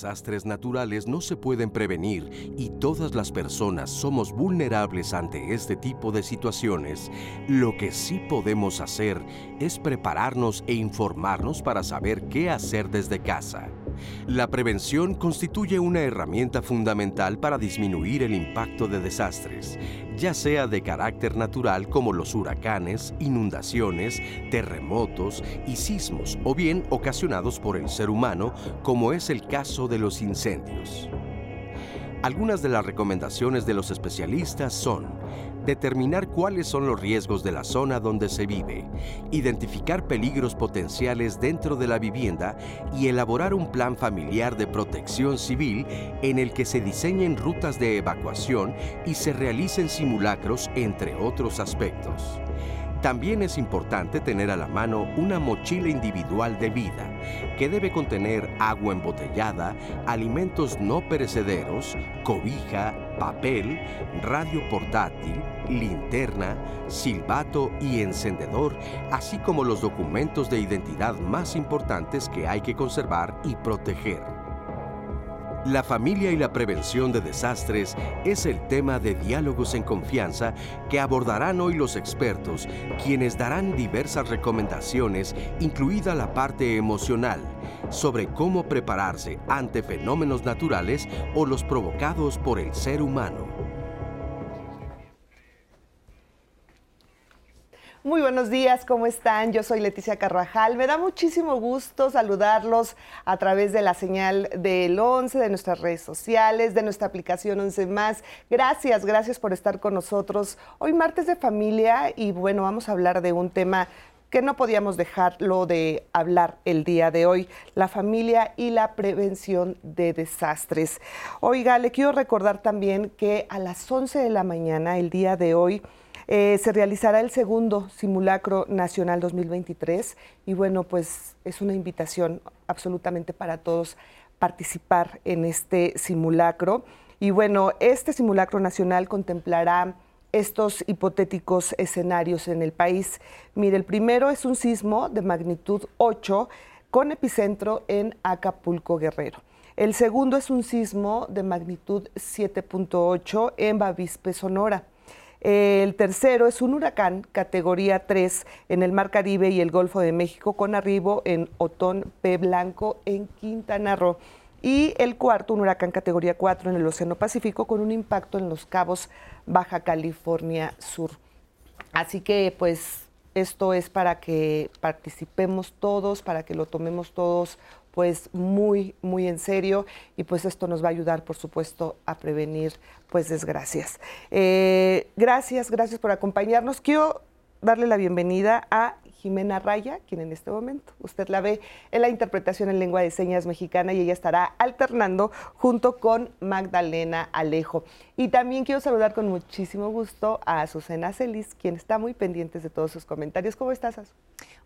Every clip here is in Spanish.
Desastres naturales no se pueden prevenir y todas las personas somos vulnerables ante este tipo de situaciones, lo que sí podemos hacer es prepararnos e informarnos para saber qué hacer desde casa. La prevención constituye una herramienta fundamental para disminuir el impacto de desastres, ya sea de carácter natural como los huracanes, inundaciones, terremotos y sismos, o bien ocasionados por el ser humano, como es el caso de los incendios. Algunas de las recomendaciones de los especialistas son determinar cuáles son los riesgos de la zona donde se vive, identificar peligros potenciales dentro de la vivienda y elaborar un plan familiar de protección civil en el que se diseñen rutas de evacuación y se realicen simulacros, entre otros aspectos. También es importante tener a la mano una mochila individual de vida, que debe contener agua embotellada, alimentos no perecederos, cobija, papel, radio portátil, linterna, silbato y encendedor, así como los documentos de identidad más importantes que hay que conservar y proteger. La familia y la prevención de desastres es el tema de diálogos en confianza que abordarán hoy los expertos, quienes darán diversas recomendaciones, incluida la parte emocional, sobre cómo prepararse ante fenómenos naturales o los provocados por el ser humano. Muy buenos días, ¿cómo están? Yo soy Leticia Carvajal. Me da muchísimo gusto saludarlos a través de la señal del 11, de nuestras redes sociales, de nuestra aplicación 11 más. Gracias, gracias por estar con nosotros. Hoy martes de familia y bueno, vamos a hablar de un tema que no podíamos dejarlo de hablar el día de hoy, la familia y la prevención de desastres. Oiga, le quiero recordar también que a las 11 de la mañana, el día de hoy, eh, se realizará el segundo simulacro nacional 2023 y bueno, pues es una invitación absolutamente para todos participar en este simulacro. Y bueno, este simulacro nacional contemplará estos hipotéticos escenarios en el país. Mire, el primero es un sismo de magnitud 8 con epicentro en Acapulco Guerrero. El segundo es un sismo de magnitud 7.8 en Bavispe, Sonora. El tercero es un huracán categoría 3 en el Mar Caribe y el Golfo de México con arribo en Otón P. Blanco en Quintana Roo. Y el cuarto, un huracán categoría 4 en el Océano Pacífico con un impacto en los cabos Baja California Sur. Así que pues esto es para que participemos todos, para que lo tomemos todos pues muy, muy en serio y pues esto nos va a ayudar, por supuesto, a prevenir pues desgracias. Eh, gracias, gracias por acompañarnos. Quiero darle la bienvenida a Jimena Raya, quien en este momento usted la ve en la interpretación en lengua de señas mexicana y ella estará alternando junto con Magdalena Alejo. Y también quiero saludar con muchísimo gusto a Azucena Celis, quien está muy pendiente de todos sus comentarios. ¿Cómo estás, Azu?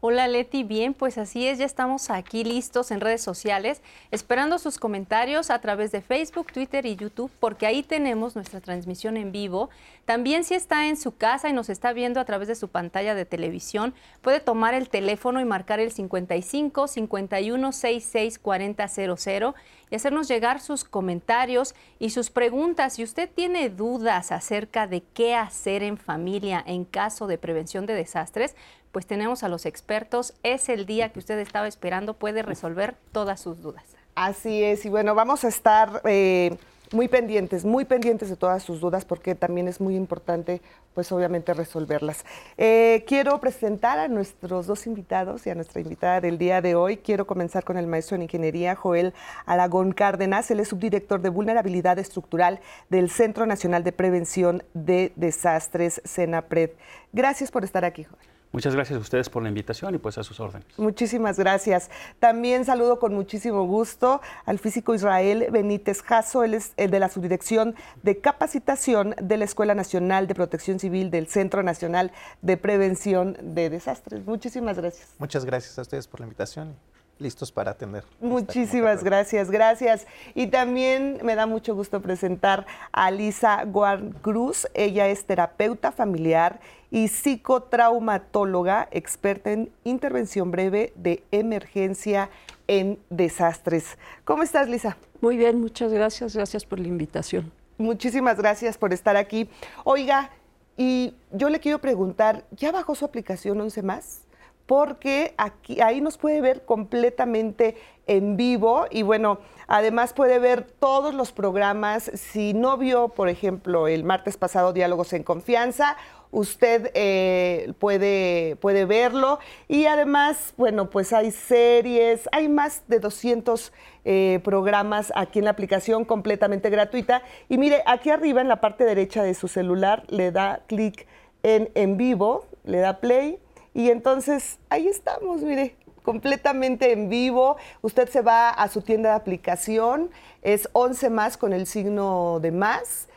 Hola Leti, bien, pues así es, ya estamos aquí listos en redes sociales, esperando sus comentarios a través de Facebook, Twitter y YouTube, porque ahí tenemos nuestra transmisión en vivo. También si está en su casa y nos está viendo a través de su pantalla de televisión, puede tomar el teléfono y marcar el 55 51 66 40 00 y hacernos llegar sus comentarios y sus preguntas. Si usted tiene dudas acerca de qué hacer en familia en caso de prevención de desastres, pues tenemos a los expertos. Es el día que usted estaba esperando, puede resolver todas sus dudas. Así es, y bueno, vamos a estar... Eh, muy pendientes, muy pendientes de todas sus dudas porque también es muy importante, pues obviamente resolverlas. Eh, quiero presentar a nuestros dos invitados y a nuestra invitada del día de hoy. Quiero comenzar con el maestro en ingeniería Joel Aragón Cárdenas. Él es subdirector de vulnerabilidad estructural del Centro Nacional de Prevención de Desastres, CENAPRED. Gracias por estar aquí, Joel. Muchas gracias a ustedes por la invitación y pues a sus órdenes. Muchísimas gracias. También saludo con muchísimo gusto al físico Israel Benítez Jasso, él es el de la subdirección de capacitación de la Escuela Nacional de Protección Civil del Centro Nacional de Prevención de Desastres. Muchísimas gracias. Muchas gracias a ustedes por la invitación listos para atender. Muchísimas gracias, gracias. Y también me da mucho gusto presentar a Lisa Guar Cruz. Ella es terapeuta familiar y psicotraumatóloga, experta en intervención breve de emergencia en desastres. ¿Cómo estás, Lisa? Muy bien, muchas gracias. Gracias por la invitación. Muchísimas gracias por estar aquí. Oiga, y yo le quiero preguntar, ¿ya bajó su aplicación 11 más? Porque aquí, ahí nos puede ver completamente en vivo y bueno, además puede ver todos los programas. Si no vio, por ejemplo, el martes pasado Diálogos en Confianza, usted eh, puede, puede verlo. Y además, bueno, pues hay series, hay más de 200 eh, programas aquí en la aplicación completamente gratuita. Y mire, aquí arriba en la parte derecha de su celular le da clic en en vivo, le da play y entonces ahí estamos, mire, completamente en vivo. Usted se va a su tienda de aplicación, es 11 más con el signo de más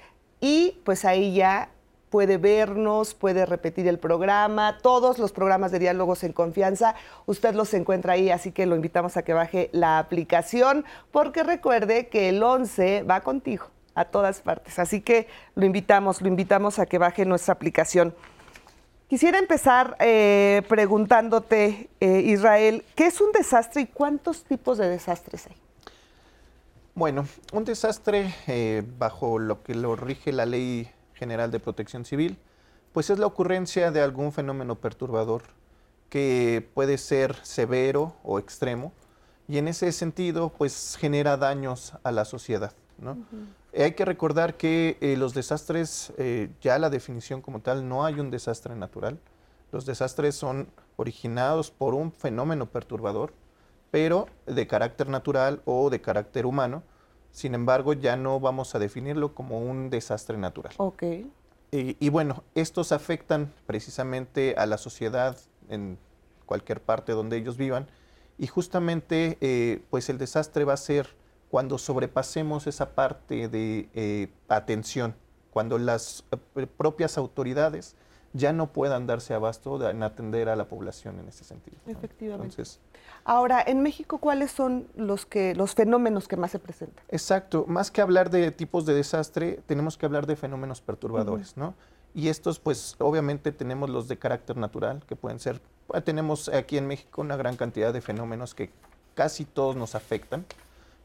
y pues ahí ya puede vernos, puede repetir el programa, todos los programas de diálogos en confianza, usted los encuentra ahí, así que lo invitamos a que baje la aplicación, porque recuerde que el 11 va contigo a todas partes, así que lo invitamos, lo invitamos a que baje nuestra aplicación. Quisiera empezar eh, preguntándote, eh, Israel, ¿qué es un desastre y cuántos tipos de desastres hay? Bueno, un desastre eh, bajo lo que lo rige la ley General de Protección Civil, pues es la ocurrencia de algún fenómeno perturbador que puede ser severo o extremo y en ese sentido pues genera daños a la sociedad. ¿no? Hay que recordar que eh, los desastres, eh, ya la definición como tal, no hay un desastre natural. Los desastres son originados por un fenómeno perturbador, pero de carácter natural o de carácter humano, sin embargo, ya no vamos a definirlo como un desastre natural. Ok. Y, bueno, estos afectan precisamente a la sociedad en cualquier parte donde ellos vivan. Y justamente, eh, pues el desastre va a ser cuando sobrepasemos esa parte de eh, atención, cuando las eh, propias autoridades ya no puedan darse abasto en atender a la población en ese sentido. Efectivamente. Entonces, Ahora, en México, ¿cuáles son los, que, los fenómenos que más se presentan? Exacto, más que hablar de tipos de desastre, tenemos que hablar de fenómenos perturbadores, ¿no? Y estos, pues, obviamente tenemos los de carácter natural, que pueden ser, tenemos aquí en México una gran cantidad de fenómenos que casi todos nos afectan,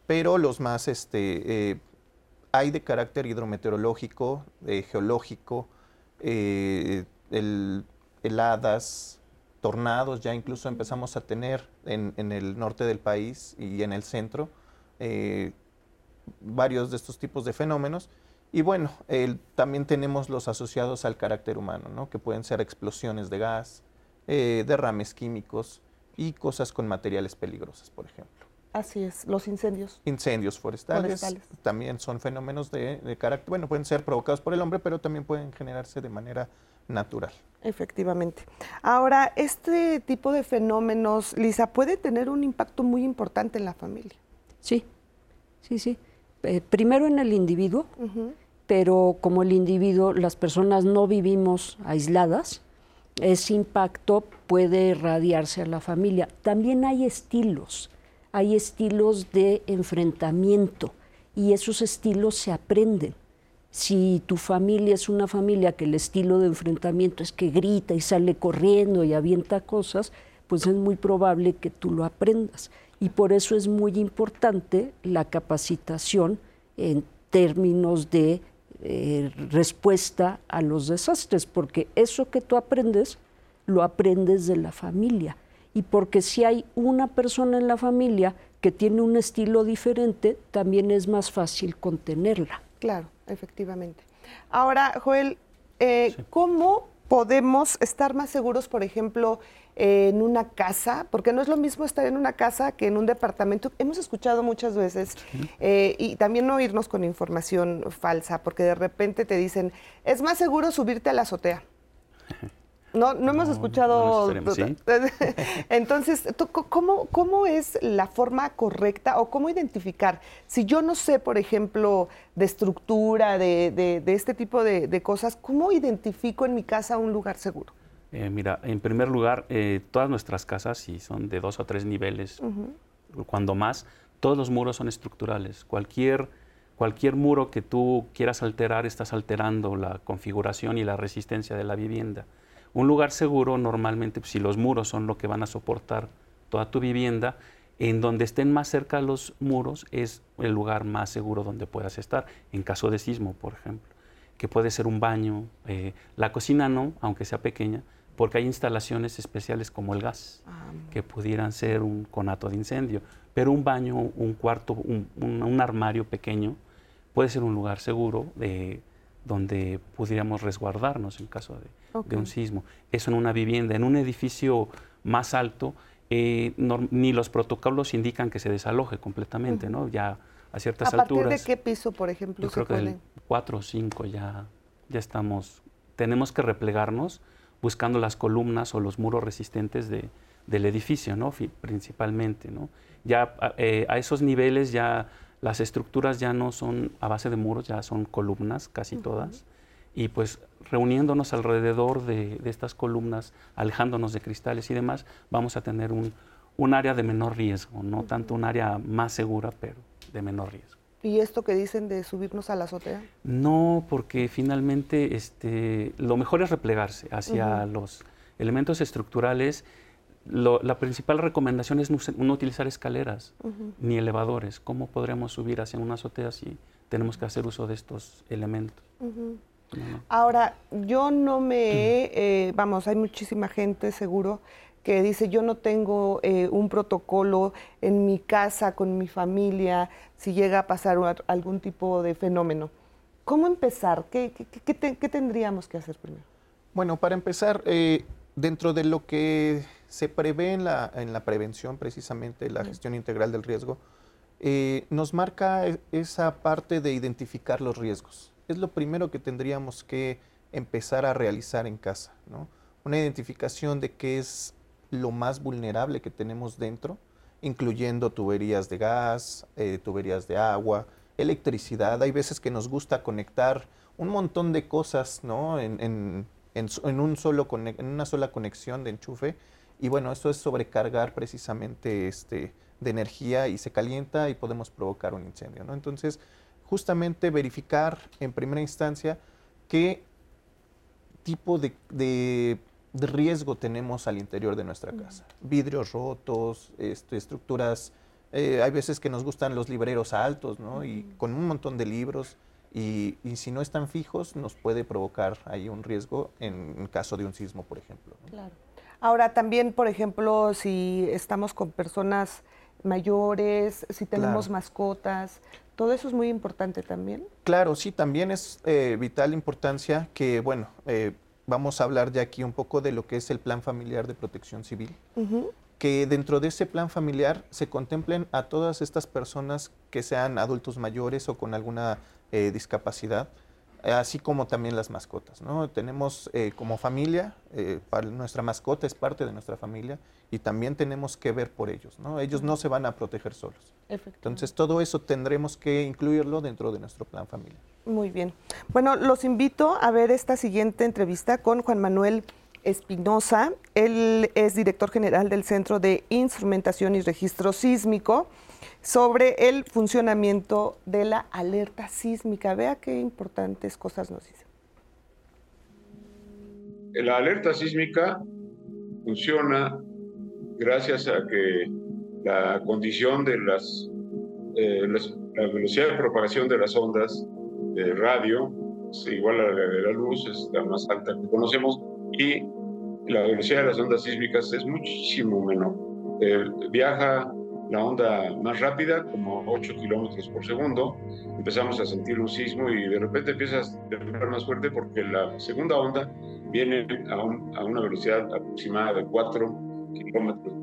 pero los más, este, eh, hay de carácter hidrometeorológico, eh, geológico, eh, heladas, tornados, ya incluso empezamos a tener en, el norte del país y en el centro eh, varios de estos tipos de fenómenos. Y bueno, también tenemos los asociados al carácter humano, ¿no? que pueden ser explosiones de gas, eh, derrames químicos y cosas con materiales peligrosos, por ejemplo. Así es, los incendios. Incendios forestales, también son fenómenos de, de, carácter, bueno, pueden ser provocados por el hombre, pero también pueden generarse de manera natural. Efectivamente. Ahora, este tipo de fenómenos, Lisa, puede tener un impacto muy importante en la familia. Sí, sí, sí. Eh, primero en el individuo, pero como el individuo, las personas no vivimos aisladas, ese impacto puede irradiarse a la familia. También hay estilos, hay estilos de enfrentamiento y esos estilos se aprenden. Si tu familia es una familia que el estilo de enfrentamiento es que grita y sale corriendo y avienta cosas, pues es muy probable que tú lo aprendas. Y por eso es muy importante la capacitación en términos de eh, respuesta a los desastres, porque eso que tú aprendes, lo aprendes de la familia. Y porque si hay una persona en la familia que tiene un estilo diferente, también es más fácil contenerla. Claro efectivamente. Ahora, Joel, eh, ¿cómo podemos estar más seguros, por ejemplo, en una casa? Porque no es lo mismo estar en una casa que en un departamento. Hemos escuchado muchas veces eh, y también no irnos con información falsa, porque de repente te dicen, es más seguro subirte a la azotea. No, no hemos escuchado. Entonces, ¿cómo, ¿cómo es la forma correcta o cómo identificar? Si yo no sé, por ejemplo, de estructura, de, este tipo de, cosas, ¿cómo identifico en mi casa un lugar seguro? Eh, mira, en primer lugar, eh, todas nuestras casas, si son de dos o tres niveles, cuando más, todos los muros son estructurales. Cualquier, cualquier muro que tú quieras alterar, estás alterando la configuración y la resistencia de la vivienda. Un lugar seguro normalmente, pues, si los muros son lo que van a soportar toda tu vivienda, En donde estén más cerca los muros es el lugar más seguro donde puedas estar, en caso de sismo, por ejemplo, que puede ser un baño. Eh, la cocina no, aunque sea pequeña, porque hay instalaciones especiales como el gas, ah, que pudieran ser un conato de incendio. Pero un baño, un cuarto, un, armario pequeño puede ser un lugar seguro de, donde pudiéramos resguardarnos en caso de, un sismo. Eso en una vivienda, en un edificio más alto, eh, ni los protocolos indican que se desaloje completamente, ¿no? Ya a ciertas alturas. ¿A partir de qué piso, por ejemplo, yo creo que del 4 o 5 ya, ya estamos, tenemos que replegarnos buscando las columnas o los muros resistentes de, del edificio, ¿no? principalmente. ¿no? Ya eh, a esos niveles ya las estructuras ya no son a base de muros, ya son columnas casi todas. Y pues reuniéndonos alrededor de, estas columnas, alejándonos de cristales y demás, vamos a tener un, un área de menor riesgo, no tanto un área más segura, pero de menor riesgo. ¿Y esto que dicen de subirnos a la azotea? No, porque finalmente este, lo mejor es replegarse hacia los elementos estructurales. la principal recomendación es no, utilizar escaleras ni elevadores. ¿Cómo podremos subir hacia una azotea si tenemos que hacer uso de estos elementos? Ahora, yo no me, eh, vamos, hay muchísima gente seguro que dice yo no tengo eh, un protocolo en mi casa, con mi familia, si llega a pasar algún tipo de fenómeno. ¿Cómo empezar? ¿Qué, tendríamos que hacer primero? Bueno, para empezar, eh, dentro de lo que se prevé en la, en la prevención, precisamente la gestión integral del riesgo, eh, nos marca e, esa parte de identificar los riesgos. Es lo primero que tendríamos que empezar a realizar en casa, ¿no? Una identificación de qué es lo más vulnerable que tenemos dentro, incluyendo tuberías de gas, eh, tuberías de agua, electricidad. Hay veces que nos gusta conectar un montón de cosas ¿no? en, un solo en una sola conexión de enchufe. Y bueno, eso es sobrecargar precisamente este, de energía y se calienta y podemos provocar un incendio. ¿no? Entonces, justamente verificar en primera instancia qué tipo de de riesgo tenemos al interior de nuestra casa. Vidrios rotos, este, estructuras, eh, hay veces que nos gustan los libreros altos, ¿no? Y con un montón de libros, y, si no están fijos, nos puede provocar ahí un riesgo en, caso de un sismo, por ejemplo. Claro. Ahora, también, por ejemplo, si estamos con personas mayores, si tenemos mascotas, todo eso es muy importante también. Claro, sí, también es eh, vital importancia que, bueno, eh, vamos a hablar ya aquí un poco de lo que es el Plan Familiar de Protección Civil, que dentro de ese plan familiar se contemplen a todas estas personas que sean adultos mayores o con alguna eh, discapacidad, así como también las mascotas. ¿no? Tenemos eh, como familia, eh, nuestra mascota es parte de nuestra familia y también tenemos que ver por ellos. ¿no? Ellos no se van a proteger solos. Entonces todo eso tendremos que incluirlo dentro de nuestro plan familiar. Muy bien. Bueno, los invito a ver esta siguiente entrevista con Juan Manuel Espinosa. Él es director general del Centro de Instrumentación y Registro Sísmico sobre el funcionamiento de la alerta sísmica. Vea qué importantes cosas nos dice. La alerta sísmica funciona gracias a que la condición de las, eh, la velocidad de propagación de las ondas de radio es igual a la de la luz, es la más alta que conocemos, y la velocidad de las ondas sísmicas es muchísimo menor. Eh, viaja la onda más rápida, como 8 kilómetros por segundo, empezamos a sentir un sismo y de repente empiezas a temblar más fuerte porque la segunda onda viene a, a una velocidad aproximada de 4 kilómetros.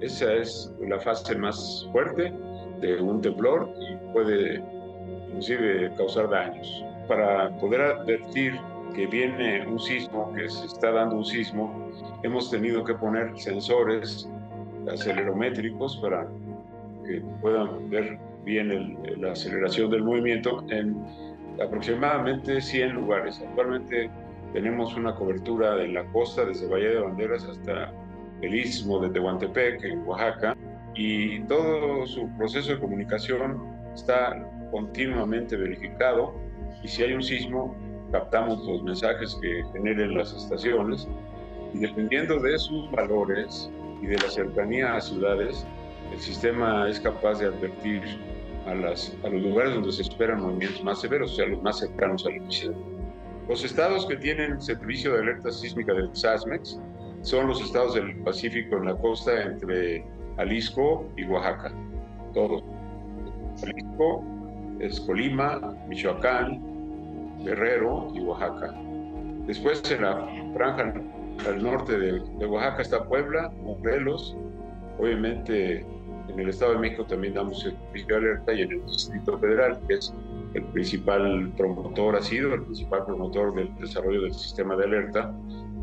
Esa es la fase más fuerte de un temblor y puede inclusive causar daños. Para poder advertir que viene un sismo, que se está dando un sismo, hemos tenido que poner sensores acelerométricos para que puedan ver bien la aceleración del movimiento en aproximadamente 100 lugares. Actualmente tenemos una cobertura en la costa, desde Valle de Banderas hasta el istmo de Tehuantepec, en Oaxaca, y todo su proceso de comunicación está continuamente verificado y si hay un sismo captamos los mensajes que generen las estaciones y dependiendo de sus valores y de la cercanía a ciudades el sistema es capaz de advertir a, las, a los lugares donde se esperan movimientos más severos, o sea, los más cercanos al epicentro. Los estados que tienen servicio de alerta sísmica del SASMEX son los estados del Pacífico en la costa entre Jalisco y Oaxaca, todos. Jalisco es Colima, Michoacán, Guerrero y Oaxaca. Después en la franja al norte de, Oaxaca está Puebla, Morelos, obviamente en el Estado de México también damos servicio de alerta y en el Distrito Federal, que es el principal promotor, ha sido el principal promotor del desarrollo del sistema de alerta,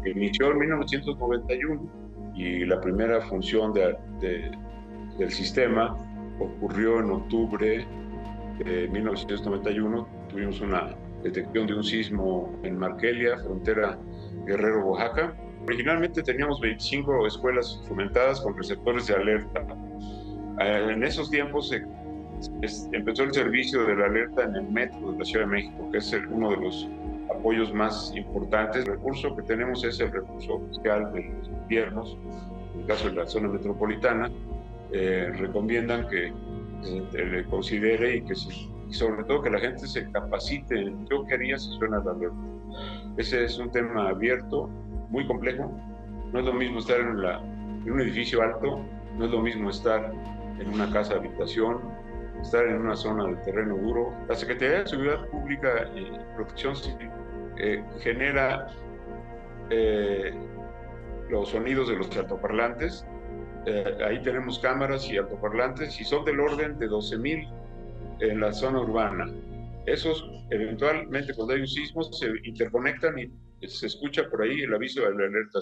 que inició en 1991 y la primera función de, del sistema ocurrió en octubre de 1991. Tuvimos una detección de un sismo en Markelia, frontera Guerrero-Oaxaca. Originalmente teníamos 25 escuelas fomentadas con receptores de alerta. Eh, en esos tiempos se empezó el servicio de la alerta en el metro de la Ciudad de México, que es uno de los apoyos más importantes. El recurso que tenemos es el recurso fiscal de los gobiernos, en el caso de la zona metropolitana, eh, recomiendan que se le considere y que sobre todo que la gente se capacite yo qué haría si suena la alerta. Ese es un tema abierto, muy complejo. No es lo mismo estar en, la, en un edificio alto, no es lo mismo estar en una casa de habitación, estar en una zona de terreno duro. La Secretaría de Seguridad Pública y Protección Civil eh, genera eh, los sonidos de los altoparlantes. Eh, ahí tenemos cámaras y altoparlantes y son del orden de 12.000 en la zona urbana. Esos eventualmente cuando hay un sismo se interconectan y se escucha por ahí el aviso de la alerta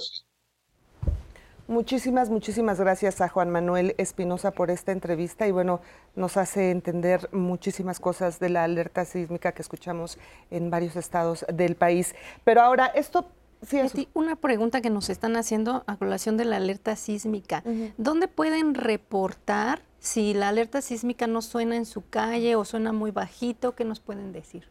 Muchísimas, muchísimas gracias a Juan Manuel Espinosa por esta entrevista y bueno, nos hace entender muchísimas cosas de la alerta sísmica que escuchamos en varios estados del país. Pero ahora, esto Sí, una pregunta que nos están haciendo a colación de la alerta sísmica. ¿Dónde pueden reportar si la alerta sísmica no suena en su calle o suena muy bajito? ¿Qué nos pueden decir?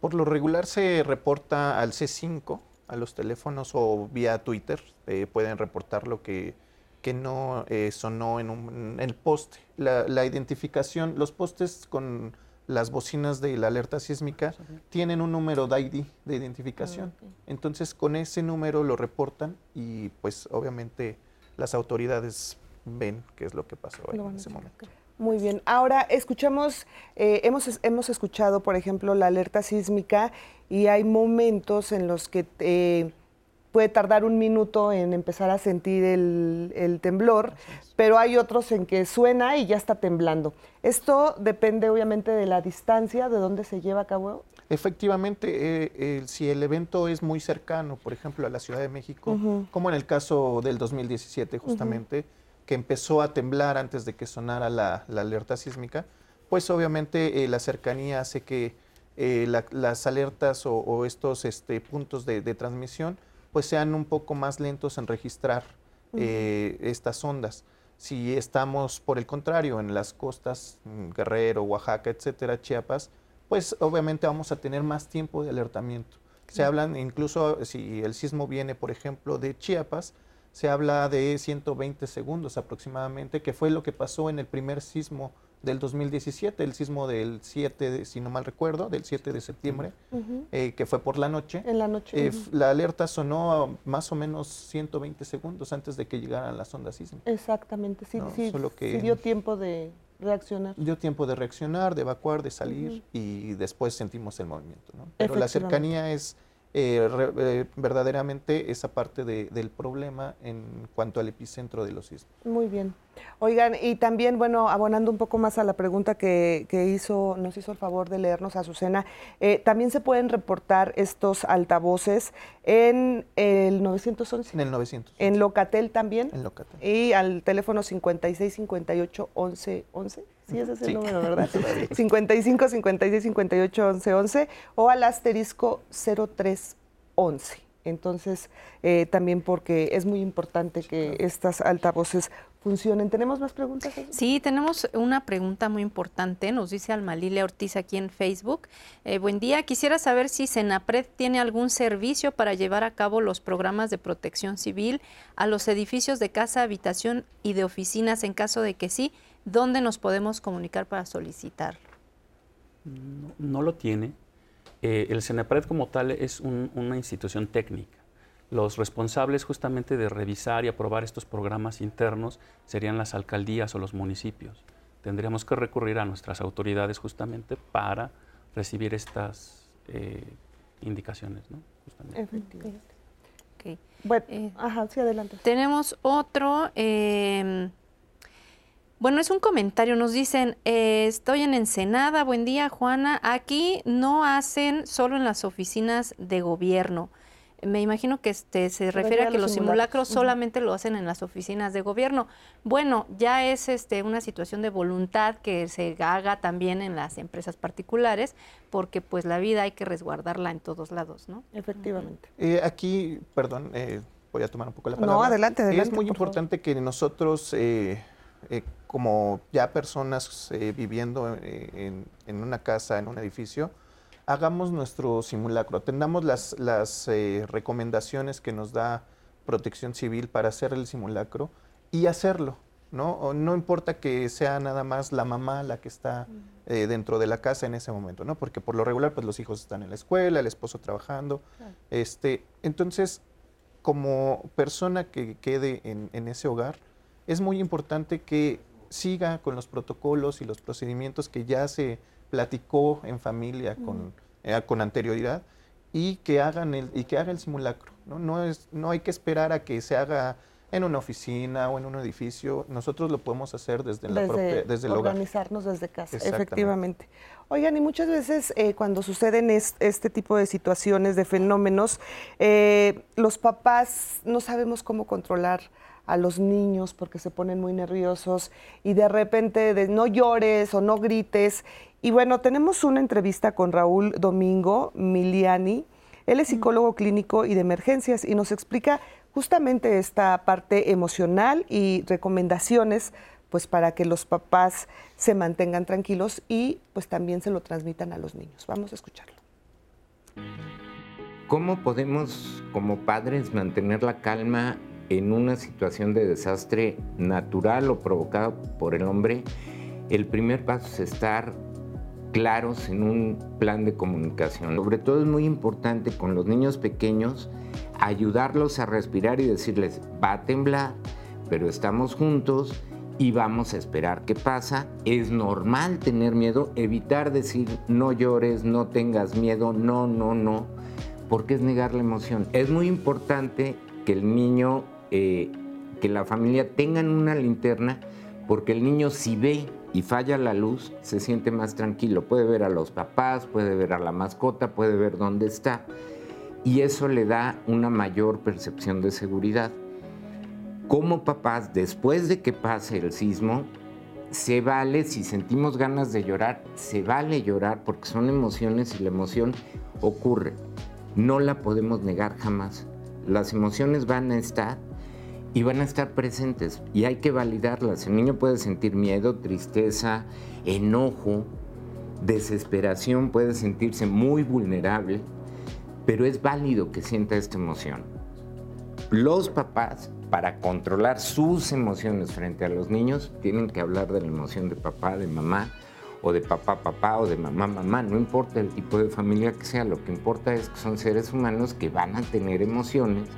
Por lo regular se reporta al C5, a los teléfonos o vía Twitter. Eh, pueden reportar lo que, que no eh, sonó en, un, en el poste. La, la identificación, los postes con las bocinas de la alerta sísmica tienen un número de ID, de identificación. Ah, Entonces, con ese número lo reportan y pues obviamente las autoridades ven qué es lo que pasó en ese momento. Muy bien. Ahora escuchamos, eh, hemos, hemos escuchado, por ejemplo, la alerta sísmica y hay momentos en los que eh, puede tardar un minuto en empezar a sentir el, temblor, pero hay otros en que suena y ya está temblando. Esto depende obviamente de la distancia, de dónde se lleva a cabo. Efectivamente, eh, si el evento es muy cercano, por ejemplo, a la Ciudad de México, como en el caso del 2017 justamente, que empezó a temblar antes de que sonara la, alerta sísmica, pues obviamente eh, la cercanía hace que eh, las alertas o, estos este, puntos de transmisión pues sean un poco más lentos en registrar eh, estas ondas. Si estamos, por el contrario, en las costas, mm, Guerrero, Oaxaca, etcétera, Chiapas, pues obviamente vamos a tener más tiempo de alertamiento. Se hablan, incluso si el sismo viene, por ejemplo, de Chiapas, se habla de 120 segundos aproximadamente, que fue lo que pasó en el primer sismo del 2017, el sismo del 7, si no mal recuerdo, del 7 de septiembre, eh, que fue por la noche. En la noche. Eh, la alerta sonó más o menos 120 segundos antes de que llegaran las ondas sísmicas. Exactamente, sí, sí, dio tiempo de reaccionar. Dio tiempo de reaccionar, de evacuar, de salir y después sentimos el movimiento. Pero la cercanía es eh, eh, verdaderamente esa parte del problema en cuanto al epicentro de los sismos. Muy bien. Oigan, y también, bueno, abonando un poco más a la pregunta que, hizo, nos hizo el favor de leernos Azucena, eh, también se pueden reportar estos altavoces en el 911. En el 900. En Locatel también. En Locatel. Y al teléfono 56 58 11 11. Sí, ese es el número, ¿verdad? 55 56 58 11 11 o al asterisco 0311. Entonces, eh, también porque es muy importante que estas altavoces funcionen. ¿Tenemos más preguntas? Sí, tenemos una pregunta muy importante. Nos dice Almalile Ortiz aquí en Facebook. Eh, buen día. Quisiera saber si Senapred tiene algún servicio para llevar a cabo los programas de protección civil a los edificios de casa, habitación y de oficinas. En caso de que sí, ¿dónde nos podemos comunicar para solicitar? No, lo tiene. Eh, el Senapred como tal es una institución técnica los responsables justamente de revisar y aprobar estos programas internos serían las alcaldías o los municipios. Tendríamos que recurrir a nuestras autoridades justamente para recibir estas eh, indicaciones. ¿no? Efectivamente. Bueno, eh, ajá, sí, adelante. Tenemos otro. Em, bueno, es un comentario. Nos dicen, eh, estoy en Ensenada. Buen día, Juana. Aquí no hacen solo en las oficinas de gobierno me imagino que este, se refiere a que los simulacros, solamente lo hacen en las oficinas de gobierno. Bueno, ya es este, una situación de voluntad que se haga también en las empresas particulares, porque pues la vida hay que resguardarla en todos lados, ¿no? Efectivamente. Eh, aquí, perdón, eh, voy a tomar un poco la palabra. No, adelante, adelante. Es muy importante que nosotros, eh, como ya personas viviendo en, en una casa, en un edificio, hagamos nuestro simulacro, atendamos las, las eh, recomendaciones que nos da Protección Civil para hacer el simulacro y hacerlo. ¿no? no importa que sea nada más la mamá la que está eh, dentro de la casa en ese momento, ¿no? Porque por lo regular, pues los hijos están en la escuela, el esposo trabajando. Este, entonces, como persona que quede en, en, ese hogar, es muy importante que siga con los protocolos y los procedimientos que ya se platicó en familia con, eh, con anterioridad y que hagan el, y que haga el simulacro. ¿no? No, es, no hay que esperar a que se haga en una oficina o en un edificio. Nosotros lo podemos hacer desde, la propia, desde el hogar. Organizarnos desde casa, efectivamente. Oigan, y muchas veces eh, cuando suceden este tipo de situaciones, de fenómenos, eh, los papás no sabemos cómo controlar a los niños porque se ponen muy nerviosos y de repente de no llores o no grites y bueno, tenemos una entrevista con Raúl Domingo Miliani. Él es psicólogo clínico y de emergencias y nos explica justamente esta parte emocional y recomendaciones pues para que los papás se mantengan tranquilos y pues también se lo transmitan a los niños. Vamos a escucharlo. ¿Cómo podemos como padres mantener la calma en una situación de desastre natural o provocado por el hombre? El primer paso es estar claros en un plan de comunicación. Sobre todo es muy importante con los niños pequeños ayudarlos a respirar y decirles, va a temblar, pero estamos juntos y vamos a esperar qué pasa. Es normal tener miedo, evitar decir no llores, no tengas miedo, no, no, no, porque es negar la emoción. Es muy importante que el niño, eh, que la familia tengan una linterna, porque el niño si ve y falla la luz, se siente más tranquilo. Puede ver a los papás, puede ver a la mascota, puede ver dónde está. Y eso le da una mayor percepción de seguridad. Como papás, después de que pase el sismo, se vale, si sentimos ganas de llorar, se vale llorar porque son emociones y la emoción ocurre. No la podemos negar jamás. Las emociones van a estar y van a estar presentes y hay que validarlas. El niño puede sentir miedo, tristeza, enojo, desesperación, puede sentirse muy vulnerable, pero es válido que sienta esta emoción. Los papás, para controlar sus emociones frente a los niños, tienen que hablar de la emoción de papá, de mamá, o de papá, papá, o de mamá, mamá. No importa el tipo de familia que sea, lo que importa es que son seres humanos que van a tener emociones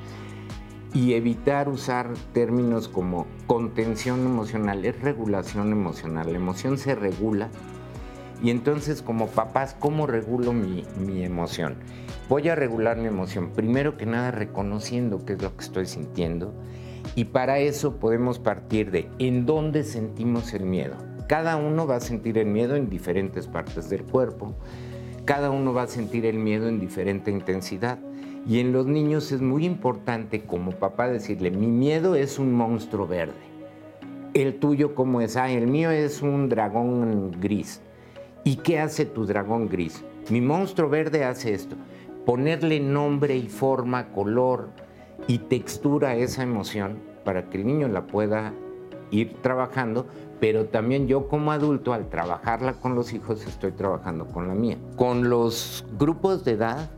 y evitar usar términos como contención emocional, es regulación emocional. La emoción se regula y entonces como papás, ¿cómo regulo mi, mi, emoción? Voy a regular mi emoción, primero que nada reconociendo qué es lo que estoy sintiendo y para eso podemos partir de en dónde sentimos el miedo. Cada uno va a sentir el miedo en diferentes partes del cuerpo, cada uno va a sentir el miedo en diferente intensidad. Y en los niños es muy importante como papá decirle, mi miedo es un monstruo verde. El tuyo cómo es, ah, el mío es un dragón gris. ¿Y qué hace tu dragón gris? Mi monstruo verde hace esto. Ponerle nombre y forma, color y textura a esa emoción para que el niño la pueda ir trabajando, pero también yo como adulto al trabajarla con los hijos estoy trabajando con la mía. Con los grupos de edad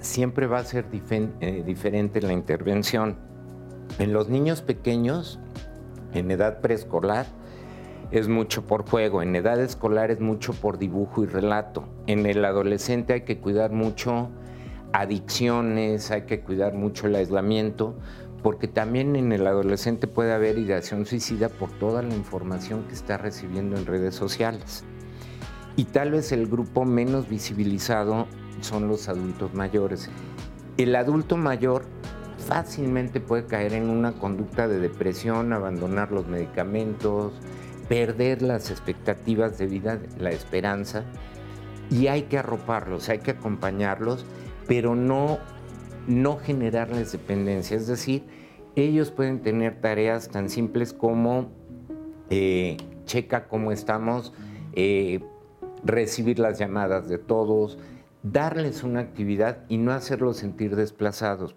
siempre va a ser eh, diferente la intervención. En los niños pequeños, en edad preescolar, es mucho por juego, en edad escolar es mucho por dibujo y relato. En el adolescente hay que cuidar mucho adicciones, hay que cuidar mucho el aislamiento, porque también en el adolescente puede haber ideación suicida por toda la información que está recibiendo en redes sociales. Y tal vez el grupo menos visibilizado son los adultos mayores. El adulto mayor fácilmente puede caer en una conducta de depresión, abandonar los medicamentos, perder las expectativas de vida, la esperanza, y hay que arroparlos, hay que acompañarlos, pero no no generarles dependencia. Es decir, ellos pueden tener tareas tan simples como eh, checa cómo estamos, eh, recibir las llamadas de todos, darles una actividad y no hacerlos sentir desplazados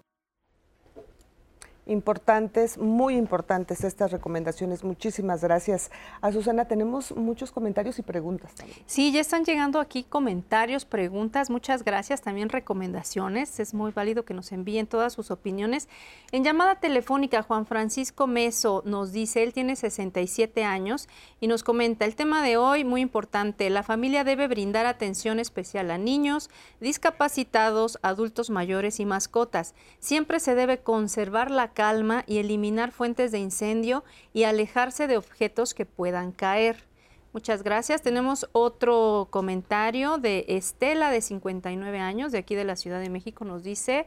importantes, muy importantes estas recomendaciones. Muchísimas gracias. A Susana, tenemos muchos comentarios y preguntas también. Sí, ya están llegando aquí comentarios, preguntas. Muchas gracias. También recomendaciones. Es muy válido que nos envíen todas sus opiniones. En llamada telefónica, Juan Francisco Meso nos dice, él tiene 67 años y nos comenta, el tema de hoy muy importante, la familia debe brindar atención especial a niños, discapacitados, adultos mayores y mascotas. Siempre se debe conservar la calma y eliminar fuentes de incendio y alejarse de objetos que puedan caer. Muchas gracias. Tenemos otro comentario de Estela, de 59 años, de aquí de la Ciudad de México. Nos dice,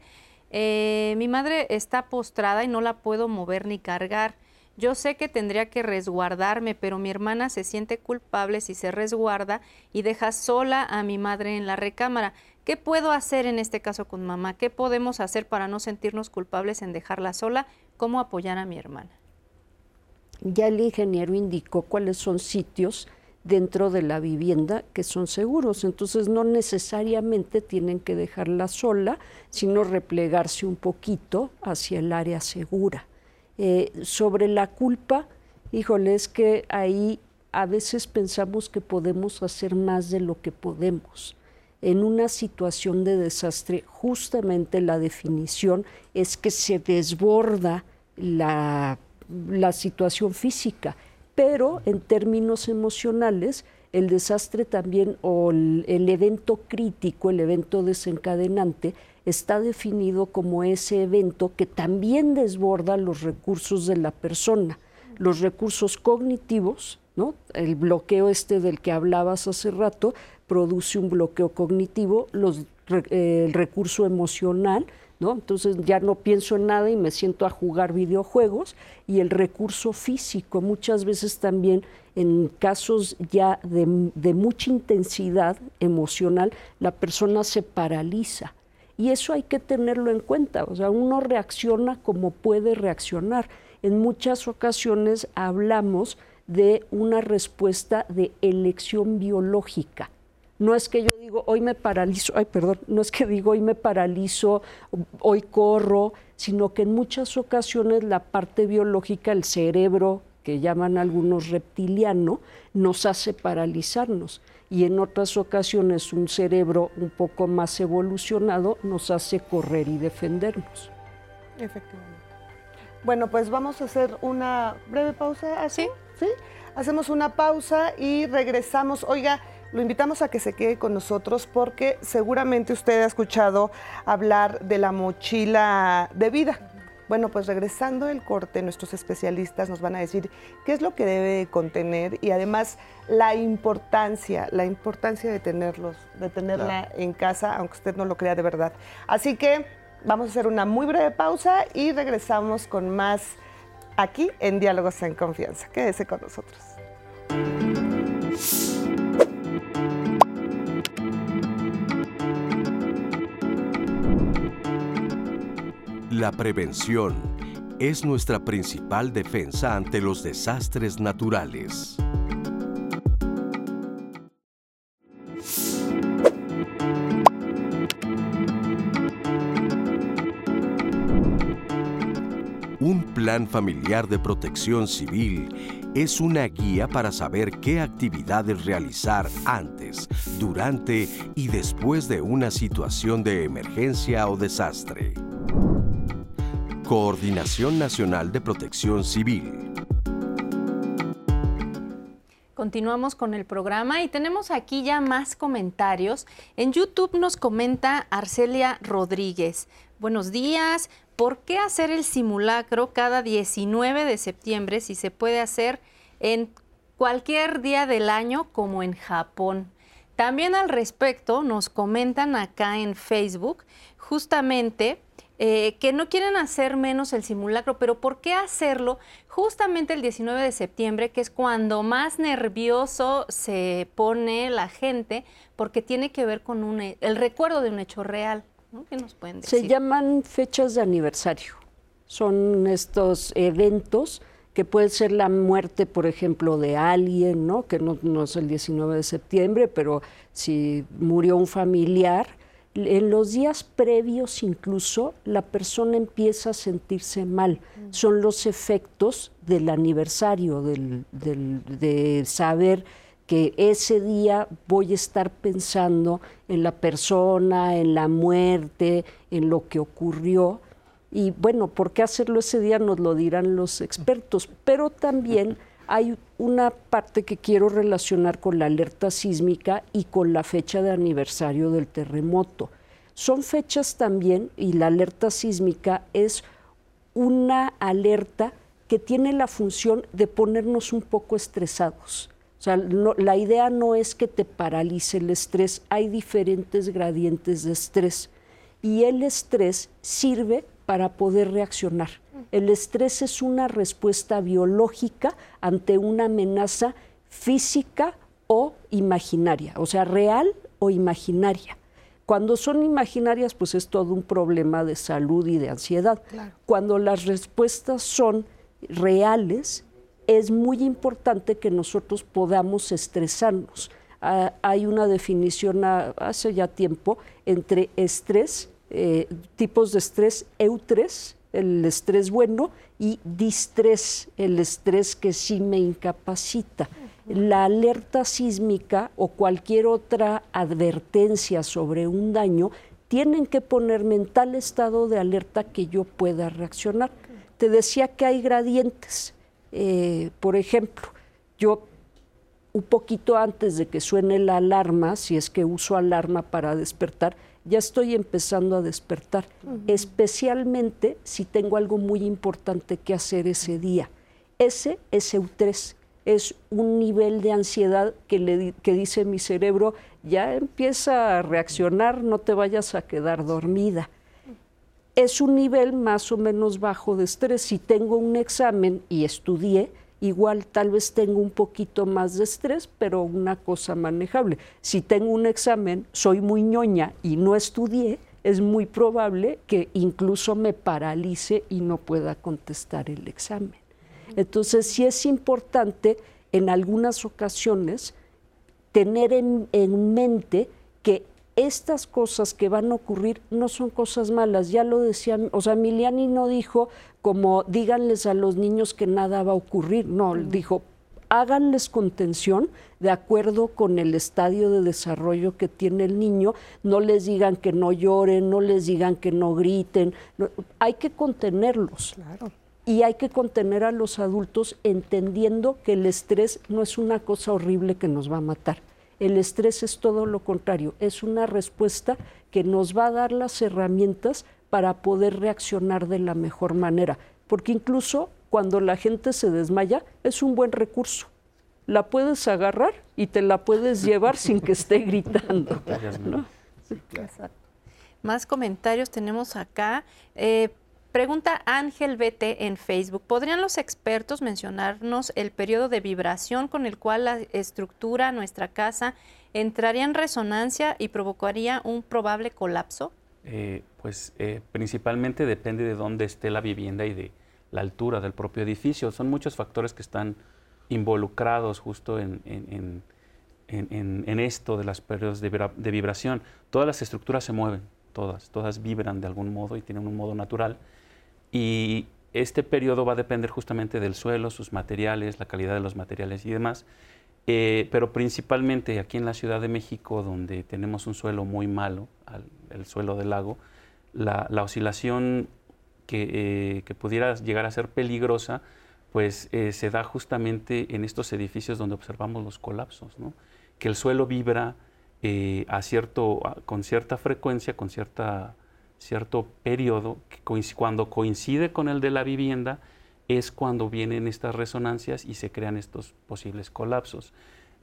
eh, mi madre está postrada y no la puedo mover ni cargar. Yo sé que tendría que resguardarme, pero mi hermana se siente culpable si se resguarda y deja sola a mi madre en la recámara. ¿Qué puedo hacer en este caso con mamá? ¿Qué podemos hacer para no sentirnos culpables en dejarla sola? ¿Cómo apoyar a mi hermana? Ya el ingeniero indicó cuáles son sitios dentro de la vivienda que son seguros. Entonces no necesariamente tienen que dejarla sola, sino replegarse un poquito hacia el área segura. Eh, sobre la culpa, híjole, es que ahí a veces pensamos que podemos hacer más de lo que podemos en una situación de desastre, justamente la definición es que se desborda la, situación física, pero en términos emocionales, el desastre también o el, el, evento crítico, el evento desencadenante, está definido como ese evento que también desborda los recursos de la persona, los recursos cognitivos, ¿no? el bloqueo este del que hablabas hace rato, produce un bloqueo cognitivo, eh, el recurso emocional, ¿no? Entonces ya no pienso en nada y me siento a jugar videojuegos y el recurso físico, muchas veces también en casos ya de, de mucha intensidad emocional, la persona se paraliza. Y eso hay que tenerlo en cuenta, o sea, uno reacciona como puede reaccionar. En muchas ocasiones hablamos de una respuesta de elección biológica. No es que yo digo, hoy me paralizo, ay, perdón, no es que digo, hoy me paralizo, hoy corro, sino que en muchas ocasiones la parte biológica, el cerebro, que llaman algunos reptiliano, nos hace paralizarnos. Y en otras ocasiones un cerebro un poco más evolucionado nos hace correr y defendernos. Efectivamente. Bueno, pues vamos a hacer una breve pausa. ¿Así? ¿Sí? Hacemos una pausa y regresamos. Oiga, lo invitamos a que se quede con nosotros porque seguramente usted ha escuchado hablar de la mochila de vida. Bueno, pues regresando el corte, nuestros especialistas nos van a decir qué es lo que debe contener y además la importancia, la importancia de tenerlos, de tenerla en casa, aunque usted no lo crea de verdad. Así que vamos a hacer una muy breve pausa y regresamos con más aquí en Diálogos en Confianza. Quédese con nosotros. La prevención es nuestra principal defensa ante los desastres naturales. Un Plan Familiar de Protección Civil es una guía para saber qué actividades realizar antes, durante y después de una situación de emergencia o desastre. Coordinación Nacional de Protección Civil. Continuamos con el programa y tenemos aquí ya más comentarios. En YouTube nos comenta Arcelia Rodríguez. Buenos días. ¿Por qué hacer el simulacro cada 19 de septiembre si se puede hacer en cualquier día del año como en Japón? También al respecto nos comentan acá en Facebook justamente eh, que no quieren hacer menos el simulacro, pero ¿por qué hacerlo justamente el 19 de septiembre, que es cuando más nervioso se pone la gente, porque tiene que ver con el recuerdo de un hecho real? ¿Qué nos pueden decir? Se llaman fechas de aniversario. Son estos eventos que puede ser la muerte, por ejemplo, de alguien, ¿no? que no, no, es el 19 de septiembre, pero si murió un familiar, en los días previos incluso la persona empieza a sentirse mal. Mm. Son los efectos del aniversario, del, del, de saber que ese día voy a estar pensando en la persona, en la muerte, en lo que ocurrió. Y bueno, ¿por qué hacerlo ese día? Nos lo dirán los expertos. Pero también hay una parte que quiero relacionar con la alerta sísmica y con la fecha de aniversario del terremoto. Son fechas también, y la alerta sísmica es una alerta que tiene la función de ponernos un poco estresados sea, la idea no es que te paralice el estrés, hay diferentes gradientes de estrés y el estrés sirve para poder reaccionar. El estrés es una respuesta biológica ante una amenaza física o imaginaria, o sea, real o imaginaria. Cuando son imaginarias, pues es todo un problema de salud y de ansiedad. Cuando las respuestas son reales, es muy importante que nosotros podamos estresarnos. Ah, hay una definición hace ya tiempo entre estrés, eh, tipos de estrés, eutres, el estrés bueno, y distrés, el estrés que sí me incapacita. La alerta sísmica o cualquier otra advertencia sobre un daño tienen que ponerme en tal estado de alerta que yo pueda reaccionar. Te decía que hay gradientes eh, por ejemplo, yo un poquito antes de que suene la alarma, si es que uso alarma para despertar, ya estoy empezando a despertar, especialmente si tengo algo muy importante que hacer ese día. Ese es EU3, es un nivel de ansiedad que, le, que dice mi cerebro, ya empieza a reaccionar, no te vayas a quedar dormida es un nivel más o menos bajo de estrés. Si tengo un examen y estudié, igual tal vez tengo un poquito más de estrés, pero una cosa manejable. Si tengo un examen, soy muy ñoña y no estudié, es muy probable que incluso me paralice y no pueda contestar el examen. Entonces, sí es importante en algunas ocasiones tener en, en mente que estas cosas que van a ocurrir no son cosas malas, ya lo decía, o sea, Miliani no dijo como díganles a los niños que nada va a ocurrir, no, dijo háganles contención de acuerdo con el estadio de desarrollo que tiene el niño, no les digan que no lloren, no les digan que no griten, hay que contenerlos. Y hay que contener a los adultos entendiendo que el estrés no es una cosa horrible que nos va a matar el estrés es todo lo contrario, es una respuesta que nos va a dar las herramientas para poder reaccionar de la mejor manera, porque incluso cuando la gente se desmaya es un buen recurso. La puedes agarrar y te la puedes llevar sin que esté gritando. Más comentarios tenemos acá. Eh, Pregunta Ángel BT en Facebook. ¿Podrían los expertos mencionarnos el periodo de vibración con el cual la estructura, nuestra casa, entraría en resonancia y provocaría un probable colapso? Eh, pues eh, principalmente depende de dónde esté la vivienda y de la altura del propio edificio. Son muchos factores que están involucrados justo en, esto de los periodos de, de vibración. Todas las estructuras se mueven, todas, todas vibran de algún modo y tienen un modo natural y este periodo va a depender justamente del suelo, sus materiales, la calidad de los materiales y demás. Eh, pero principalmente aquí en la Ciudad de México, donde tenemos un suelo muy malo, el suelo del lago, la, oscilación que, que, pudiera llegar a ser peligrosa, pues se da justamente en estos edificios donde observamos los colapsos, ¿no? que el suelo vibra a cierto, con cierta frecuencia, con cierta cierto periodo, que cuando coincide con el de la vivienda, es cuando vienen estas resonancias y se crean estos posibles colapsos.